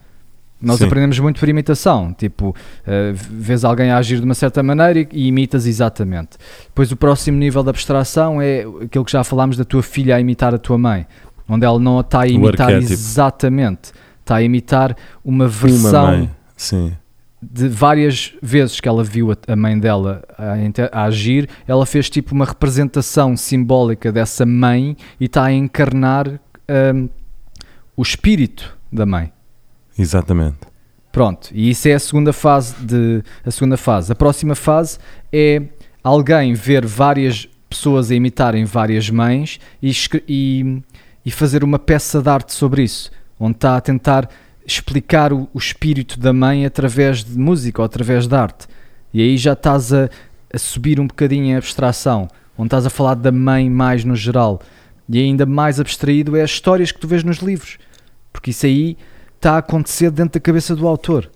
Nós Sim. aprendemos muito por imitação. Tipo, eh, vês alguém a agir de uma certa maneira e, e imitas exatamente. Depois o próximo nível de abstração é aquilo que já falámos da tua filha a imitar a tua mãe. Onde ela não está a imitar exatamente. Está a imitar uma Uma versão mãe. Sim. De várias vezes que ela viu a, mãe dela a, a agir, ela fez tipo uma representação simbólica dessa mãe e está a encarnar hum, o espírito da mãe. Exatamente. Pronto, e isso é a segunda fase de a segunda fase. A próxima fase é alguém ver várias pessoas a imitarem várias mães e, e, e fazer uma peça de arte sobre isso, onde está a tentar explicar o, o espírito da mãe através de música ou através de arte. E aí já estás a, a subir um bocadinho a abstração, onde estás a falar da mãe mais no geral. E ainda mais abstraído é as histórias que tu vês nos livros, porque isso aí está a acontecer dentro da cabeça do autor.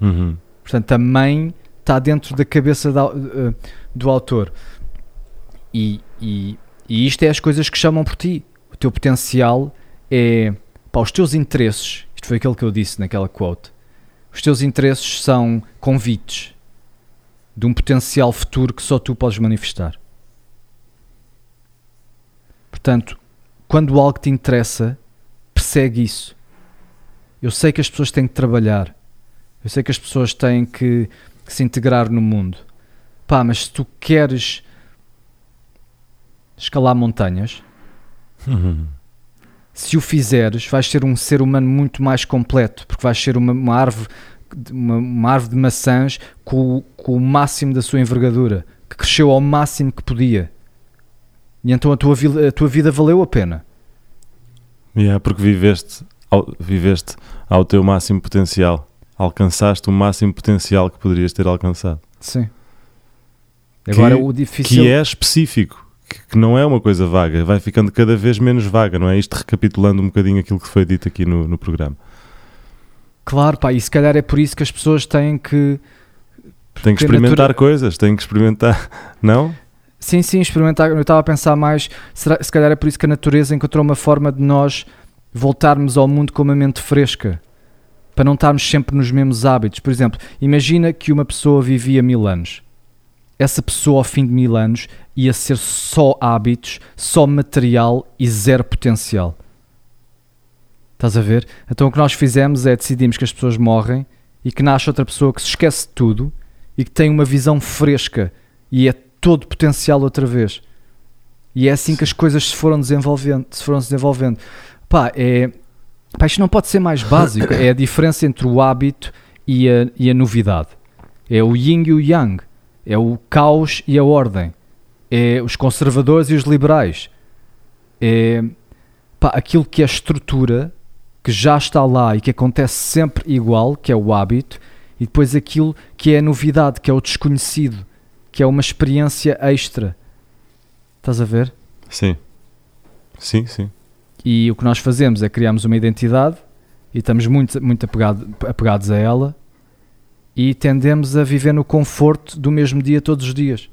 Uhum. Portanto, a mãe está dentro da cabeça da- eh, do autor. E, e, e isto é as coisas que chamam por ti. O teu potencial é pá, os teus interesses. Isto foi aquilo que eu disse naquela quote. Os teus interesses são convites de um potencial futuro que só tu podes manifestar. Portanto, quando algo te interessa, persegue isso. Eu sei que as pessoas têm que trabalhar. Eu sei que as pessoas têm que, que se integrar no mundo. Pá, mas se tu queres escalar montanhas. se o fizeres, vais ser um ser humano muito mais completo, porque vais ser uma, uma árvore uma, uma árvore de maçãs com, o- com o máximo da sua envergadura, que cresceu ao máximo que podia. E então a tua, a tua vida valeu a pena. Yeah, porque viveste ao, viveste ao teu máximo potencial. Alcançaste o máximo potencial que poderias ter alcançado. Sim. Agora Que- o difícil Que é específico, que, não é uma coisa vaga, vai ficando cada vez menos vaga, não é? Isto recapitulando um bocadinho aquilo que foi dito aqui no, no programa. Claro, pá, e se calhar é por isso que as pessoas têm que. Tem que experimentar natura- coisas, tem que experimentar. Não? Sim, sim, experimentar. Eu estava a pensar mais. será- se calhar é por isso que a natureza encontrou uma forma de nós voltarmos ao mundo com uma mente fresca. Para não estarmos sempre nos mesmos hábitos. Por exemplo, imagina que uma pessoa vivia mil anos. Essa pessoa, ao fim de mil anos, ia ser só hábitos, só material e zero potencial. Estás a ver? Então o que nós fizemos é decidimos que as pessoas morrem e que nasce outra pessoa que se esquece de tudo e que tem uma visão fresca e é todo potencial outra vez. E é assim que as coisas se foram desenvolvendo. Se foram desenvolvendo. Pá, é, pá, isto não pode ser mais básico. É a diferença entre o hábito e a, e a novidade. É o yin e o yang. É o caos e a ordem. É os conservadores e os liberais. É pá, aquilo que é estrutura, que já está lá e que acontece sempre igual, que é o hábito, e depois aquilo que é a novidade, que é o desconhecido, que é uma experiência extra. Estás a ver? Sim. Sim, sim. E o que nós fazemos é criarmos uma identidade e estamos muito, muito apegado- apegados a ela e tendemos a viver no conforto do mesmo dia todos os dias.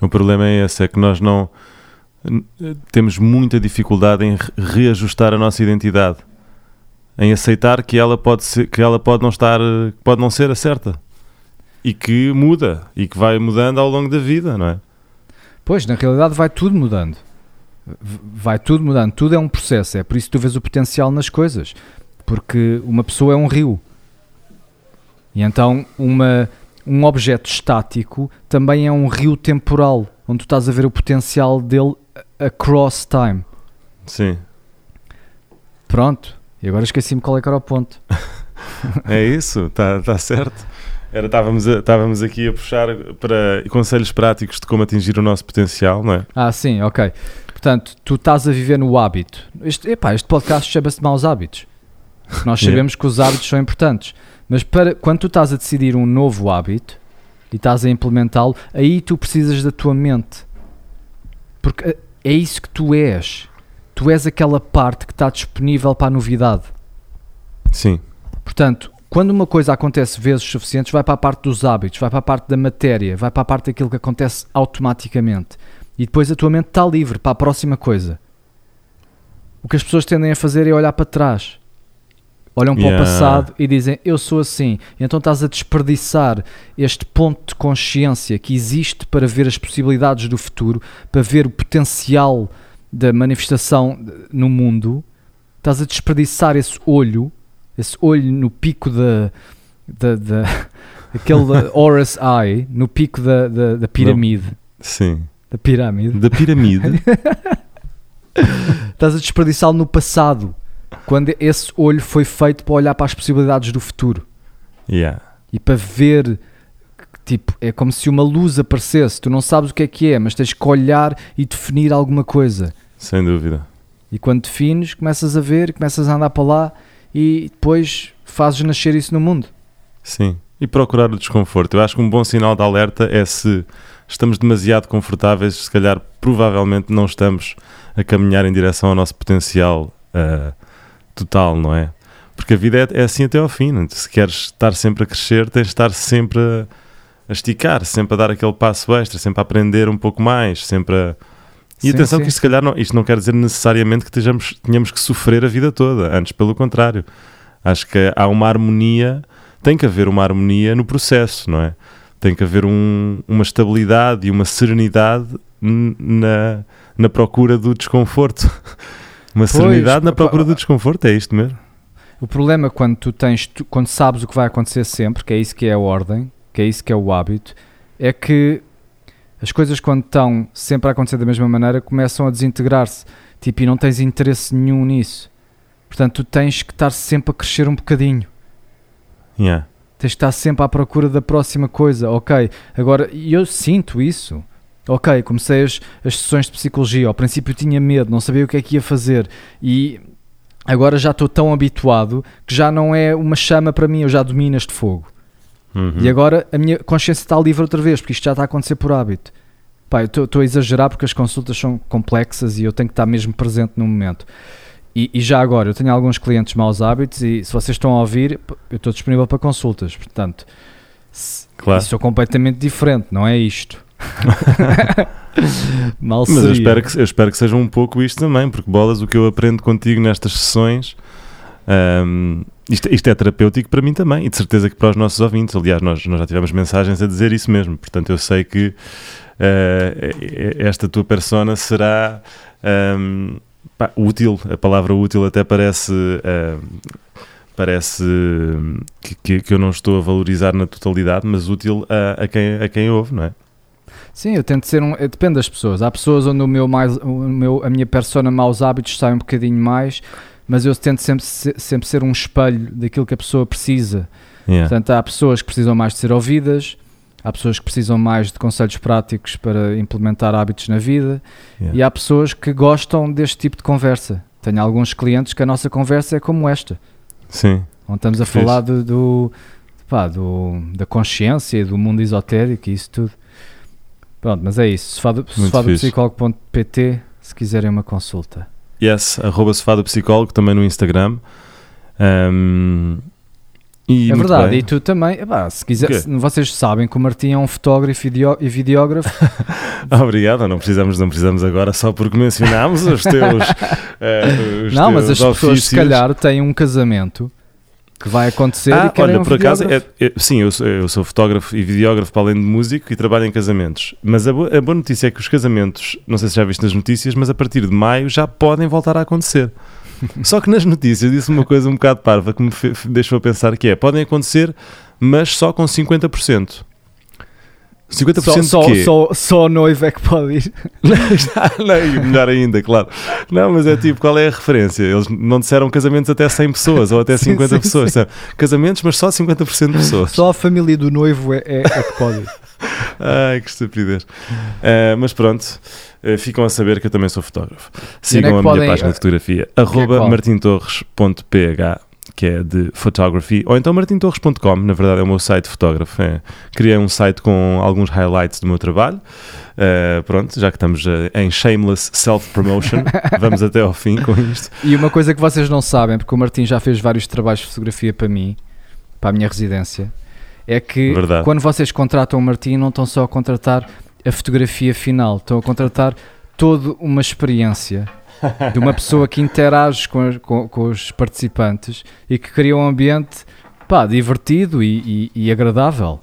O problema é esse, é que nós não temos muita dificuldade em re- reajustar a nossa identidade, em aceitar que ela pode ser, que ela pode não estar, pode não ser a certa e que muda e que vai mudando ao longo da vida, não é? Pois, na realidade vai tudo mudando. Vai tudo mudando. Tudo é um processo. É por isso que tu vês o potencial nas coisas. Porque uma pessoa é um rio. E então uma, um objeto estático também é um rio temporal, onde tu estás a ver o potencial dele across time. Sim. Pronto. E agora esqueci-me qual é que era o ponto. É isso, está tá certo. Era, estávamos, a- estávamos aqui a puxar para conselhos práticos de como atingir o nosso potencial, não é? Ah, sim, ok. Portanto, tu estás a viver no hábito. Este, epá, este podcast chama-se Maus Hábitos. Nós Yeah. sabemos que os hábitos são importantes. Mas para, quando tu estás a decidir um novo hábito e estás a implementá-lo, aí tu precisas da tua mente. Porque eh, é isso que tu és. Tu és aquela parte que está disponível para a novidade. Sim, Portanto, quando uma coisa acontece vezes suficientes, vai para a parte dos hábitos, vai para a parte da matéria, vai para a parte daquilo que acontece automaticamente. E depois a tua mente está livre para a próxima coisa. O que as pessoas tendem a fazer é olhar para trás. Olham para Yeah. o passado e dizem eu sou assim. Então estás a desperdiçar este ponto de consciência que existe para ver as possibilidades do futuro, para ver o potencial da manifestação no mundo. Estás a desperdiçar esse olho esse olho no pico da, da, da aquele Horus Eye, no pico da, da, da pirâmide, sim. da pirâmide, Da piramide. estás a desperdiçá-lo no passado, quando esse olho foi feito para olhar para as possibilidades do futuro yeah. e para ver, tipo, é como se uma luz aparecesse, tu não sabes o que é que é, mas tens que olhar e definir alguma coisa. Sem dúvida. E quando defines, começas a ver, começas a andar para lá e depois fazes nascer isso no mundo. Sim. E procurar o desconforto. Eu acho que um bom sinal de alerta é se estamos demasiado confortáveis, se calhar provavelmente não estamos a caminhar em direção ao nosso potencial ah, total, não é? Porque a vida é, é assim até ao fim. não é? Se queres estar sempre a crescer, tens de estar sempre a, a esticar, sempre a dar aquele passo extra, sempre a aprender um pouco mais, sempre a. E Sim, atenção sim. que isto, se calhar não, isto não quer dizer necessariamente que estejamos, tenhamos que sofrer a vida toda, antes pelo contrário. Acho que há uma harmonia, tem que haver uma harmonia no processo, não é? Tem que haver um- uma estabilidade e uma serenidade na, na procura do desconforto. Uma serenidade na procura do desconforto, é isto mesmo. O problema quando tu tens, tu- quando sabes o que vai acontecer sempre, que é isso que é a ordem, que é isso que é o hábito, é que as coisas quando estão sempre a acontecer da mesma maneira começam a desintegrar-se. Tipo, e não tens interesse nenhum nisso. Portanto, tu tens que estar sempre a crescer um bocadinho. Yeah. Tens que estar sempre à procura da próxima coisa. Ok, agora, e eu sinto isso. Ok, comecei as, as sessões de psicologia. Ao princípio tinha medo, não sabia o que é que ia fazer. E agora já estou tão habituado que já não é uma chama para mim, eu já domino este fogo. Uhum. E agora a minha consciência está livre outra vez, porque isto já está a acontecer por hábito. Pá, eu estou- a exagerar porque as consultas são complexas e eu tenho que estar mesmo presente no momento. E, e já agora, eu tenho alguns clientes maus hábitos e se vocês estão a ouvir, eu estou disponível para consultas. Portanto, se- Claro. isso é completamente diferente, não é isto. Mal Mas eu espero, que, eu espero que seja um pouco isto também, porque bolas, o que eu aprendo contigo nestas sessões, ahm, isto, isto é terapêutico para mim também, e de certeza que para os nossos ouvintes. Aliás, nós, nós já tivemos mensagens a dizer isso mesmo, portanto eu sei que ah, esta tua persona será ahm, pá, útil, a palavra útil até parece. ahm, Parece que, que, que eu não estou a valorizar na totalidade, mas útil a, a, quem, a quem ouve, não é? Sim, eu tento ser um. Depende das pessoas. Há pessoas onde o meu mais, o meu, a minha persona maus hábitos sai um bocadinho mais, mas eu tento sempre, se- sempre ser um espelho daquilo que a pessoa precisa. Yeah. Portanto, há pessoas que precisam mais de ser ouvidas, há pessoas que precisam mais de conselhos práticos para implementar hábitos na vida Yeah. e há pessoas que gostam deste tipo de conversa. Tenho alguns clientes que a nossa conversa é como esta, Sim. onde estamos a falar do, do, pá, do- da consciência e do mundo esotérico e isso tudo. Pronto, mas é isso. Sofadopsicólogo.pt se quiserem uma consulta. Yes, arroba sofá do psicólogo também no Instagram. E é verdade, bem. e tu também, se quiser, se- vocês sabem que o Martim é um fotógrafo e videógrafo, Obrigado, não precisamos, não precisamos agora só porque mencionámos os teus. eh, os não, mas as teus pessoas se ofícios. calhar têm um casamento que vai acontecer Ah, e querem olha, um por acaso, é- é- sim, eu sou, eu sou fotógrafo e videógrafo para além de músico e trabalho em casamentos. Mas a, bo- a boa notícia é que os casamentos, não sei se já viste nas notícias, mas a partir de maio já podem voltar a acontecer. Só que nas notícias disse uma coisa um bocado parva que me deixou a pensar que é, podem acontecer, mas só com 50%. 50% Só, de só, quê? só, só o noivo é que pode ir. não, melhor ainda, claro. Não, mas é tipo, qual é a referência? Eles não disseram casamentos até 100 pessoas ou até Sim, 50 sim, pessoas. disseram Casamentos, mas só 50% de pessoas. Só a família do noivo é, é, é que pode ir. Ai, que estupidez. Ah, mas pronto, ah, ficam a saber que eu também sou fotógrafo. Sigam é a minha página de fotografia, arroba qual? martintorres.ph, que é de photography, ou então martintorres.com, na verdade é o meu site de fotógrafo. é. Criei um site com alguns highlights do meu trabalho. Ah, pronto, já que estamos ah, em shameless self-promotion, vamos até ao fim com isto. E uma coisa que vocês não sabem, porque o Martim já fez vários trabalhos de fotografia para mim, para a minha residência, é que Verdade. quando vocês contratam o Martim, não estão só a contratar a fotografia final, estão a contratar toda uma experiência de uma pessoa que interage com, com- com os participantes e que cria um ambiente pá, divertido e, e- e agradável.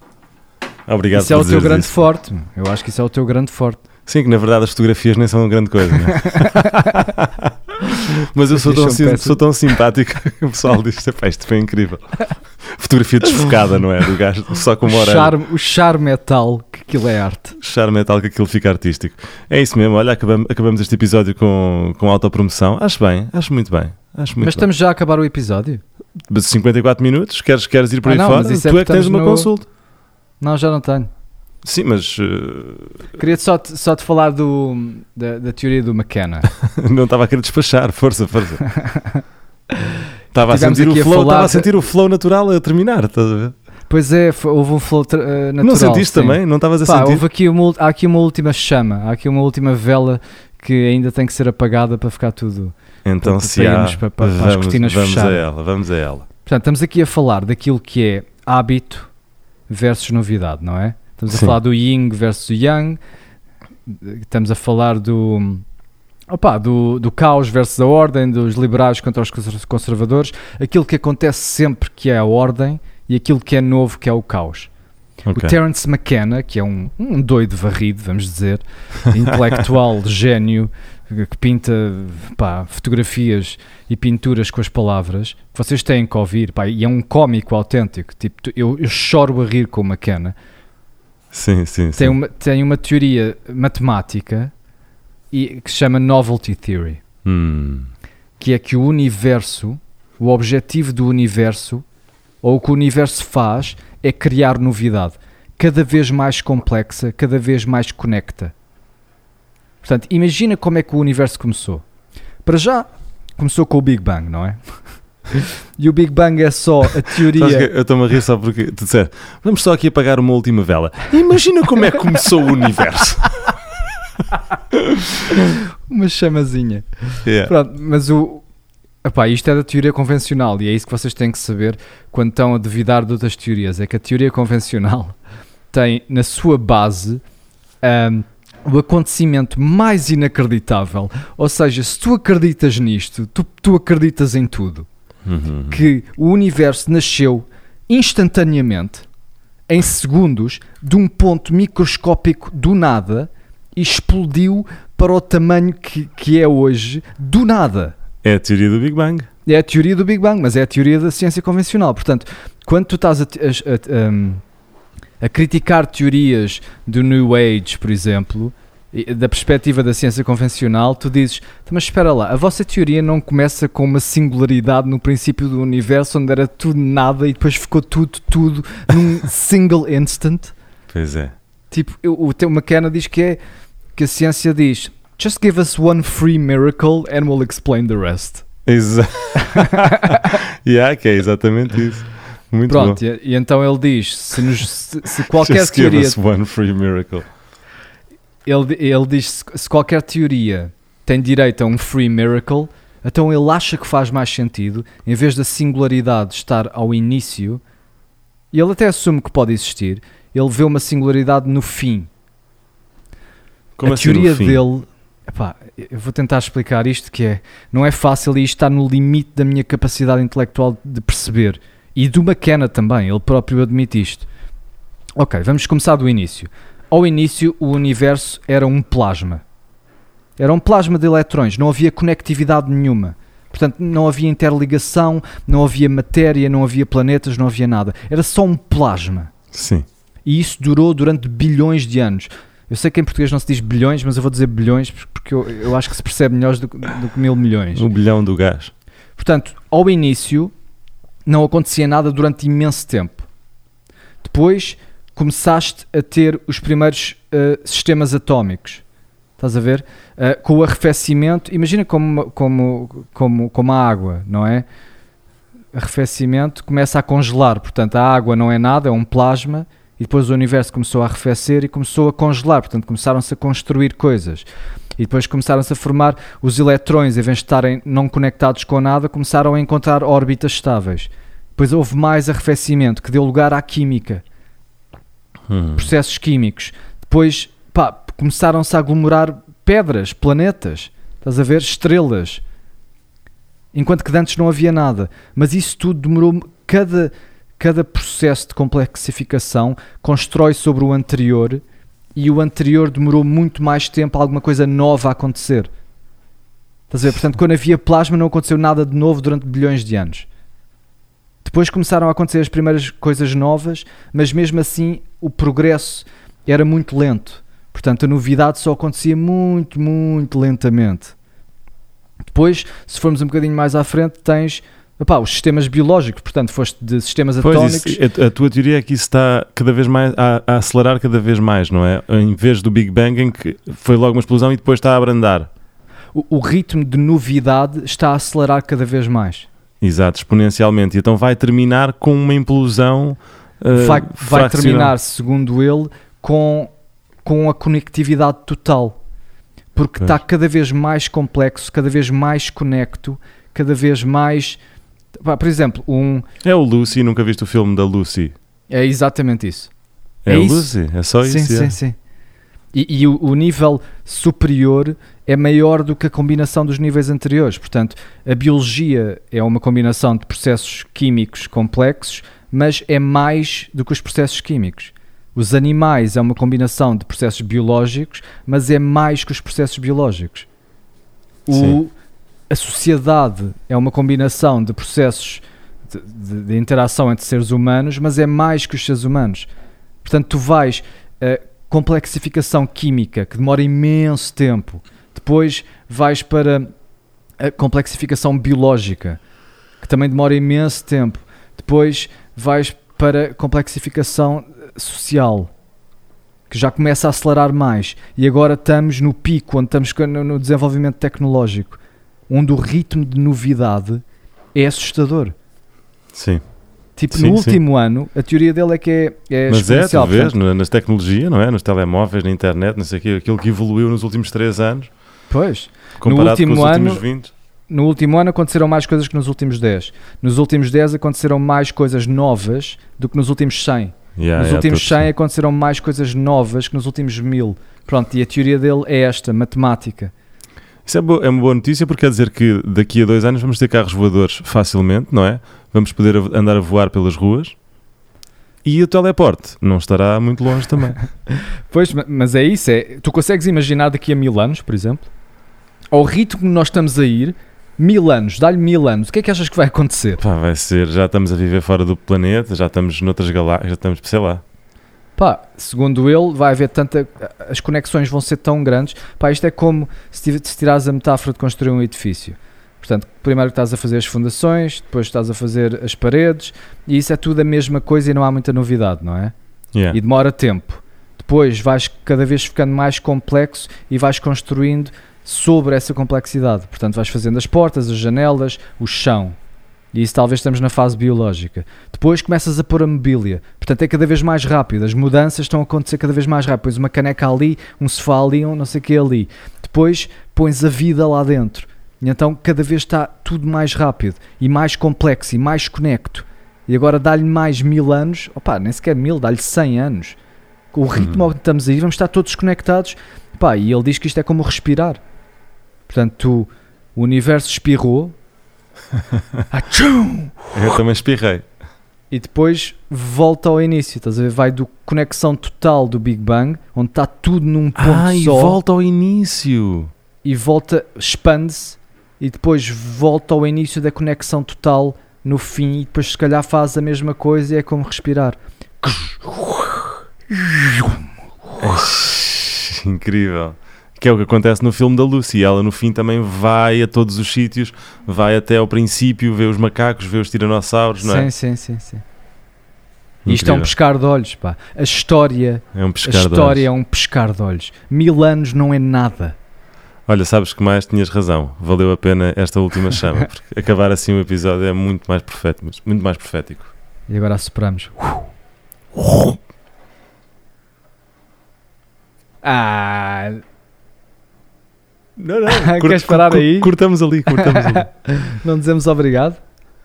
Obrigado isso é o teu grande isso. forte. Eu acho que isso é o teu grande forte. Sim, que na verdade as fotografias nem são grande coisa, não é? Mas eu sou tão, sim- sou tão simpático que o pessoal diz: "Epá, isto foi incrível. Fotografia desfocada, não é? Do gajo, só com O uma orelha. charme, o charme é tal que aquilo é arte. Charme é tal que aquilo fica artístico. É isso mesmo, olha, acabamos, acabamos este episódio com, com autopromoção. Acho bem, acho muito bem. Acho muito Mas estamos já a acabar o episódio? bem. 54 minutos, queres, queres ir por Ah, aí não, fora? é tu é porque que tens uma no- consulta. Não, já não tenho. Sim, mas eh, Queria só te, só te falar do, da, da teoria do McKenna. não estava a querer despachar. Força, força. Estava a, sentir o aqui a flow, falar a sentir o flow natural a terminar, estás a ver? Pois é, houve um flow eh, natural. não sentiste sim. também? Não estavas a Pá, sentir? houve aqui uma, há aqui uma última chama, há aqui uma última vela que ainda tem que ser apagada para ficar tudo. Então, para- se para há, para- para- para as vamos, cortinas vamos a ela, vamos a ela. Portanto, estamos aqui a falar daquilo que é hábito versus novidade, não é? Estamos a Sim. falar do yin versus o yang, estamos a falar do, opa, do, do caos versus a ordem, dos liberais contra os conser- conservadores, aquilo que acontece sempre que é a ordem e aquilo que é novo que é o caos. Ok. O Terence McKenna, que é um, um doido varrido, vamos dizer, intelectual, gênio, que pinta pá, fotografias e pinturas com as palavras, vocês têm que ouvir, pá, e é um cómico autêntico. Tipo, eu, eu choro a rir com uma cana. Sim, sim, sim. Tem uma, tem uma teoria matemática e, que se chama Novelty Theory, Hum, que é que o universo, o objetivo do universo, ou o que o universo faz, é criar novidade. Cada vez mais complexa, cada vez mais conecta. Portanto, imagina como é que o universo começou. Para já, começou com o Big Bang, não é? E o Big Bang é só a teoria. eu estou-me a rir só porque tu disseste, vamos só aqui apagar uma última vela. Imagina como é que começou o universo. Uma chamazinha. Yeah. Pronto, mas o. Epá, isto é da teoria convencional e é isso que vocês têm que saber quando estão a duvidar de outras teorias. É que a teoria convencional tem na sua base ahm, o acontecimento mais inacreditável. Ou seja, se tu acreditas nisto, tu, tu acreditas em tudo. Uhum. Que o universo nasceu instantaneamente, em segundos, de um ponto microscópico do nada e explodiu para o tamanho que, que é hoje, do nada. É a teoria do Big Bang. É a teoria do Big Bang, mas é a teoria da ciência convencional. Portanto, quando tu estás a, a- a- um, a criticar teorias do New Age, por exemplo, da perspectiva da ciência convencional, tu dizes, "Então, mas espera lá, a vossa teoria não começa com uma singularidade no princípio do universo, onde era tudo nada e depois ficou tudo, tudo num single instant? Pois é. Tipo, eu- o teu McKenna diz que é que a ciência diz Just give us one free miracle and we'll explain the rest. Exa yeah, que é exatamente isso. Muito Pronto, bom. e, e então ele diz: se, nos- se- se qualquer Just give teoria, us one free miracle. Ele, ele diz: se, se qualquer teoria tem direito a um free miracle, então ele acha que faz mais sentido, em vez da singularidade estar ao início, e ele até assume que pode existir, ele vê uma singularidade no fim. Como a assim teoria dele, epá, eu vou tentar explicar isto que é, não é fácil e isto está no limite da minha capacidade intelectual de perceber e do McKenna também, ele próprio admite isto. Ok, vamos começar do início. Ao início, o universo era um plasma. Era um plasma de eletrões, não havia conectividade nenhuma. Portanto, não havia interligação, não havia matéria, não havia planetas, não havia nada. Era só um plasma. Sim. E isso durou durante bilhões de anos. Eu sei que em português não se diz bilhões, mas eu vou dizer bilhões porque eu, eu acho que se percebe melhor do, que- do que mil milhões. O bilhão do gás. Portanto, ao início não acontecia nada durante imenso tempo. Depois começaste a ter os primeiros eh, sistemas atómicos. Estás a ver? Eh, com o arrefecimento, imagina como, como, como, como a água, não é? Arrefecimento começa a congelar, portanto a água não é nada, é um plasma, e depois o universo começou a arrefecer e começou a congelar, portanto começaram-se a construir coisas. E depois começaram-se a formar os eletrões, em vez de estarem não conectados com nada, começaram a encontrar órbitas estáveis. Depois houve mais arrefecimento, que deu lugar à química, Hum. processos químicos. Depois, pá, começaram-se a aglomerar pedras, planetas, estás a ver? Estrelas. Enquanto que antes não havia nada. Mas isso tudo demorou. Cada, cada processo de complexificação constrói sobre o anterior e o anterior demorou muito mais tempo alguma coisa nova a acontecer. Estás a ver? Portanto, quando havia plasma não aconteceu nada de novo durante bilhões de anos. Depois começaram a acontecer as primeiras coisas novas, mas mesmo assim o progresso era muito lento. Portanto, a novidade só acontecia muito, muito lentamente. Depois, se formos um bocadinho mais à frente, tens epá, os sistemas biológicos. Portanto, foste de sistemas Pois, atómicos. isso, a, a tua teoria é que isso está cada vez mais a, a acelerar cada vez mais, não é? Em vez do Big Bang, em que foi logo uma explosão e depois está a abrandar. O, o ritmo de novidade está a acelerar cada vez mais. Exato, exponencialmente. E então vai terminar com uma implosão. Uh, vai, vai terminar, segundo ele, com, com a conectividade total. Porque está cada vez mais complexo, cada vez mais conecto, cada vez mais. Pá, Por exemplo, um. É o Lucy, nunca viste o filme da Lucy? É exatamente isso. É, É o isso? Lucy, é só sim, isso. sim, é. sim. E, e o, o nível superior é maior do que a combinação dos níveis anteriores. Portanto, a biologia é uma combinação de processos químicos complexos, mas é mais do que os processos químicos. Os animais é uma combinação de processos biológicos, mas é mais que os processos biológicos. O, a sociedade é uma combinação de processos de, de- de interação entre seres humanos, mas é mais que os seres humanos. Portanto, tu vais a complexificação química, que demora imenso tempo. Depois vais para a complexificação biológica, que também demora imenso tempo. Depois vais para a complexificação social, que já começa a acelerar mais. E agora estamos no pico, onde estamos no no desenvolvimento tecnológico, onde o ritmo de novidade é assustador. Sim. Tipo, Sim, no sim. último ano, a teoria dele é que é, é Mas é, tu vês, portanto- na- nas tecnologias, não é? Nos telemóveis, na internet, não sei o quê, aquilo que evoluiu nos últimos 3 anos, Pois. comparado último com os últimos ano- 20. No último ano aconteceram mais coisas que nos últimos 10. Nos últimos 10 aconteceram mais coisas novas do que nos últimos 100. Yeah, nos yeah, últimos estou a 100 aconteceram mais coisas novas que nos últimos 1000. Pronto, e a teoria dele é esta, matemática. Isso é, é uma boa notícia porque quer dizer que daqui a dois anos vamos ter carros voadores facilmente, não é? Vamos poder andar a voar pelas ruas e o teleporte não estará muito longe também. Pois, ma- mas é isso. É, tu consegues imaginar daqui a mil anos, por exemplo, ao ritmo que nós estamos a ir, mil anos, dá-lhe mil anos, o que é que achas que vai acontecer? Pá, vai ser, já estamos a viver fora do planeta, já estamos noutras galáxias, já estamos, sei lá. Pá, segundo ele, vai haver tanta. As conexões vão ser tão grandes. Pá, isto é como se, tirares a metáfora de construir um edifício. Portanto, primeiro estás a fazer as fundações, depois estás a fazer as paredes, e isso é tudo a mesma coisa e não há muita novidade, não é? Yeah. E demora tempo. Depois vais cada vez ficando mais complexo e vais construindo sobre essa complexidade. Portanto, vais fazendo as portas, as janelas, o chão. E isso talvez estamos na fase biológica. Depois começas a pôr a mobília. Portanto, é cada vez mais rápido. As mudanças estão a acontecer cada vez mais rápido. Pões uma caneca ali, um sofá ali, um não sei o que ali. Depois pões a vida lá dentro. E então cada vez está tudo mais rápido e mais complexo e mais conecto. E agora dá-lhe mais mil anos, opá, nem sequer mil, dá-lhe 100 anos. Com o ritmo Uhum. que estamos aí, vamos estar todos conectados. Pá, e ele diz que isto é como respirar. Portanto, tu, o universo espirrou, Atchum! Eu também espirrei. e depois volta ao início. Estás a ver? Vai do conexão total do Big Bang, onde está tudo num ponto Ah, e só, volta ao início. e volta, expande-se, e depois volta ao início da conexão total no fim, e depois se calhar faz a mesma coisa e é como respirar. Incrível. Que é o que acontece no filme da Lucy. Ela no fim também vai a todos os sítios, vai até ao princípio, vê os macacos, vê os tiranossauros, não é? Sim, sim, sim, sim. Isto é um pescar de olhos, pá. A história, É um a pescar de história olhos. é um pescar de olhos. Mil anos não é nada. Olha, sabes que mais tinhas razão. Valeu a pena esta última chama, porque acabar assim o episódio é muito mais profético, muito mais profético. E agora assopramos. Ah, Não, não. Queres parar aí? Cortamos ali, cortamos ali. não dizemos obrigado?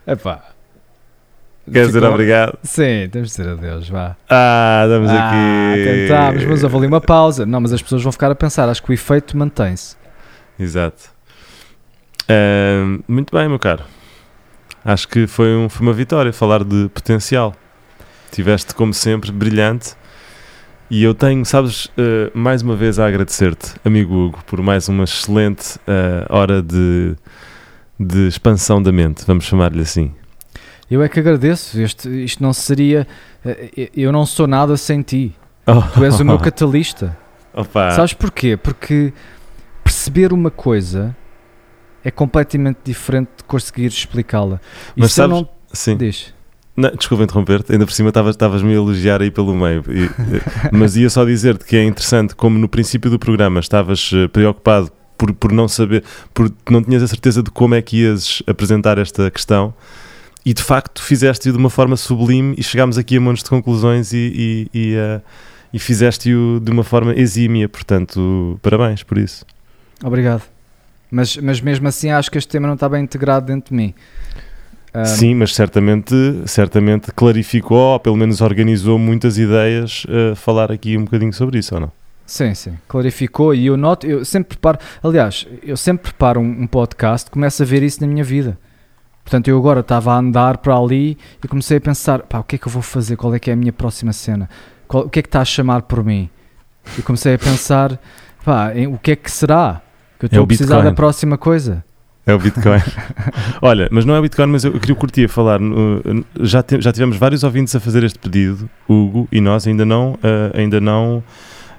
Epá. Queres dizer obrigado? Sim, temos de dizer adeus, vá. Ah, estamos Ah, aqui. tentámos, mas houve ali uma pausa. Não, mas as pessoas vão ficar a pensar. Acho que o efeito mantém-se. Exato. Ahm, muito bem, meu caro. Acho que foi, um- foi uma vitória falar de potencial. Tiveste, como sempre, brilhante. E eu tenho, sabes, eh, mais uma vez a agradecer-te, amigo Hugo, por mais uma excelente eh, hora de, de expansão da mente, vamos chamar-lhe assim. Eu é que agradeço. Este, isto não seria. eh, Eu não sou nada sem ti. Tu és o meu catalista. Opa, Sabes porquê? Porque perceber uma coisa é completamente diferente de conseguir explicá-la. E Mas sabes- não. sim. Diz. Não, desculpa interromper-te, ainda por cima estavas- estavas-me a elogiar aí pelo meio. E, eh, mas ia só dizer-te que é interessante como no princípio do programa estavas eh, preocupado por, por não saber, por não tinhas a certeza de como é que ias apresentar esta questão e de facto fizeste-o de uma forma sublime e chegámos aqui a montes de conclusões e, e, e, eh, e fizeste-o de uma forma exímia, portanto, parabéns por isso. Obrigado. Mas, mas mesmo assim acho que este tema não está bem integrado dentro de mim. Sim, mas certamente, certamente clarificou, ou pelo menos organizou muitas ideias a falar aqui um bocadinho sobre isso, ou não? Sim, sim. Clarificou e eu noto, eu sempre preparo, aliás, eu sempre preparo um, um podcast, começo a ver isso na minha vida. Portanto, eu agora estava a andar para ali e comecei a pensar, pá, o que é que eu vou fazer? Qual é que é a minha próxima cena? Qual- o que é que está a chamar por mim? E comecei a pensar, pá, em, o que é que será? Que eu É estou o a precisar Bitcoin. da próxima coisa. É o Bitcoin. Olha, mas não é o Bitcoin, mas eu, eu queria curtir a falar. no- já, te- já tivemos vários ouvintes a fazer este pedido, Hugo, e nós ainda não, ah, ainda não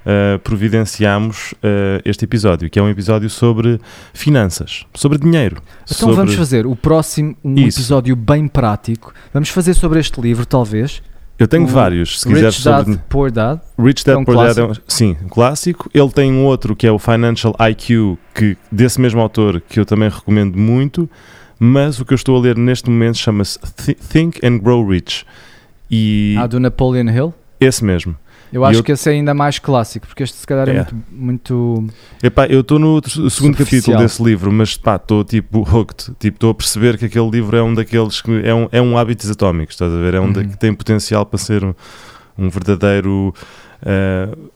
ah, providenciamos ah, este episódio, que é um episódio sobre finanças, sobre dinheiro. Então sobre... vamos fazer o próximo, um Isso. episódio bem prático. Vamos fazer sobre este livro, talvez. Eu tenho o vários, se quiseres, Rich Dad, sobre. Poor Dad. Rich é Dad um Poor Dad é um, sim, um clássico. Ele tem um outro que é o Financial IQ, que, desse mesmo autor, que eu também recomendo muito. Mas o que eu estou a ler neste momento chama-se Thi- Think and Grow Rich. E Ah, do Napoleon Hill. esse mesmo. Eu acho eu- que esse é ainda mais clássico, porque este se calhar é, É. muito, muito. Epá, eu estou no segundo capítulo desse livro, mas pá, estou tipo hooked. Tipo, estou a perceber que aquele livro é um daqueles que é um, é um hábitos atómicos, estás a ver? É um da- Uhum. que tem potencial para ser um, um verdadeiro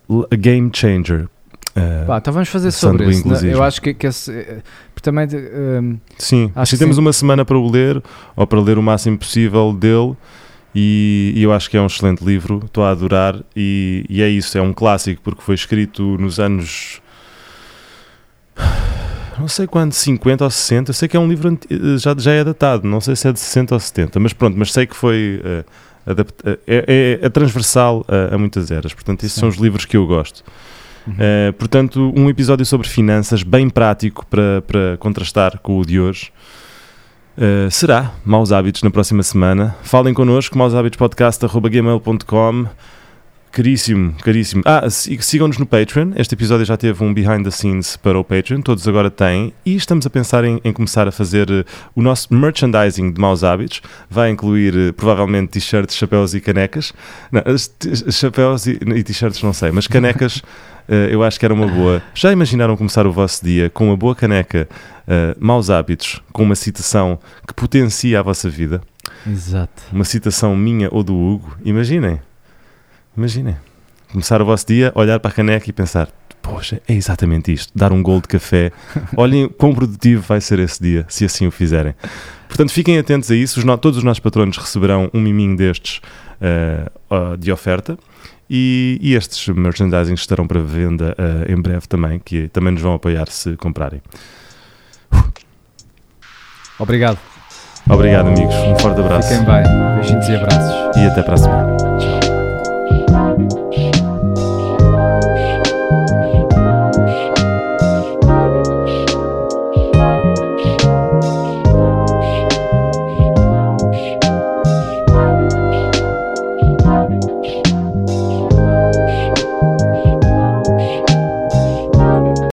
l- game changer. Eh, Pá, então vamos fazer sobre isso. né? Eu acho que, que esse. eh, também. ehm, Sim, Acho se que temos sim. uma semana para o ler, ou para ler o máximo possível dele, e, e eu acho que é um excelente livro, estou a adorar, e, e é isso, é um clássico, porque foi escrito nos anos. Não sei quando, 50 ou 60, eu sei que é um livro já, já é datado, não sei se é de 60 ou 70, mas pronto, mas sei que foi eh, eh, é, é, é transversal a, a muitas eras, portanto, esses Sim. são os livros que eu gosto. uhum. Uh, portanto, um episódio sobre finanças bem prático para, para contrastar com o de hoje. Uh, será Maus Hábitos na próxima semana. Falem connosco, maushabitospodcast.gmail.com Caríssimo, caríssimo. Ah, si- sigam-nos no Patreon. Este episódio já teve um behind the scenes para o Patreon, todos agora têm. E estamos a pensar em, em começar a fazer uh, o nosso merchandising de Maus Hábitos. Vai incluir uh, provavelmente t-shirts, chapéus e canecas. Não, chapéus e, e t-shirts não sei, mas canecas eh, eu acho que era uma boa. Já imaginaram começar o vosso dia com uma boa caneca, eh, maus hábitos, com uma citação que potencia a vossa vida? Exato. Uma citação minha ou do Hugo? Imaginem. Imaginem. Começar o vosso dia, olhar para a caneca e pensar: Poxa, é exatamente isto. Dar um gol de café. Olhem quão produtivo vai ser esse dia, se assim o fizerem. Portanto, fiquem atentos a isso. Os no- todos os nossos patronos receberão um miminho destes eh, ah, de oferta. E, e estes merchandising estarão para venda eh, em breve também, que também nos vão apoiar se comprarem. Obrigado. Obrigado, amigos. Um forte abraço. Fiquem bem. Beijinhos e abraços. E até para a semana.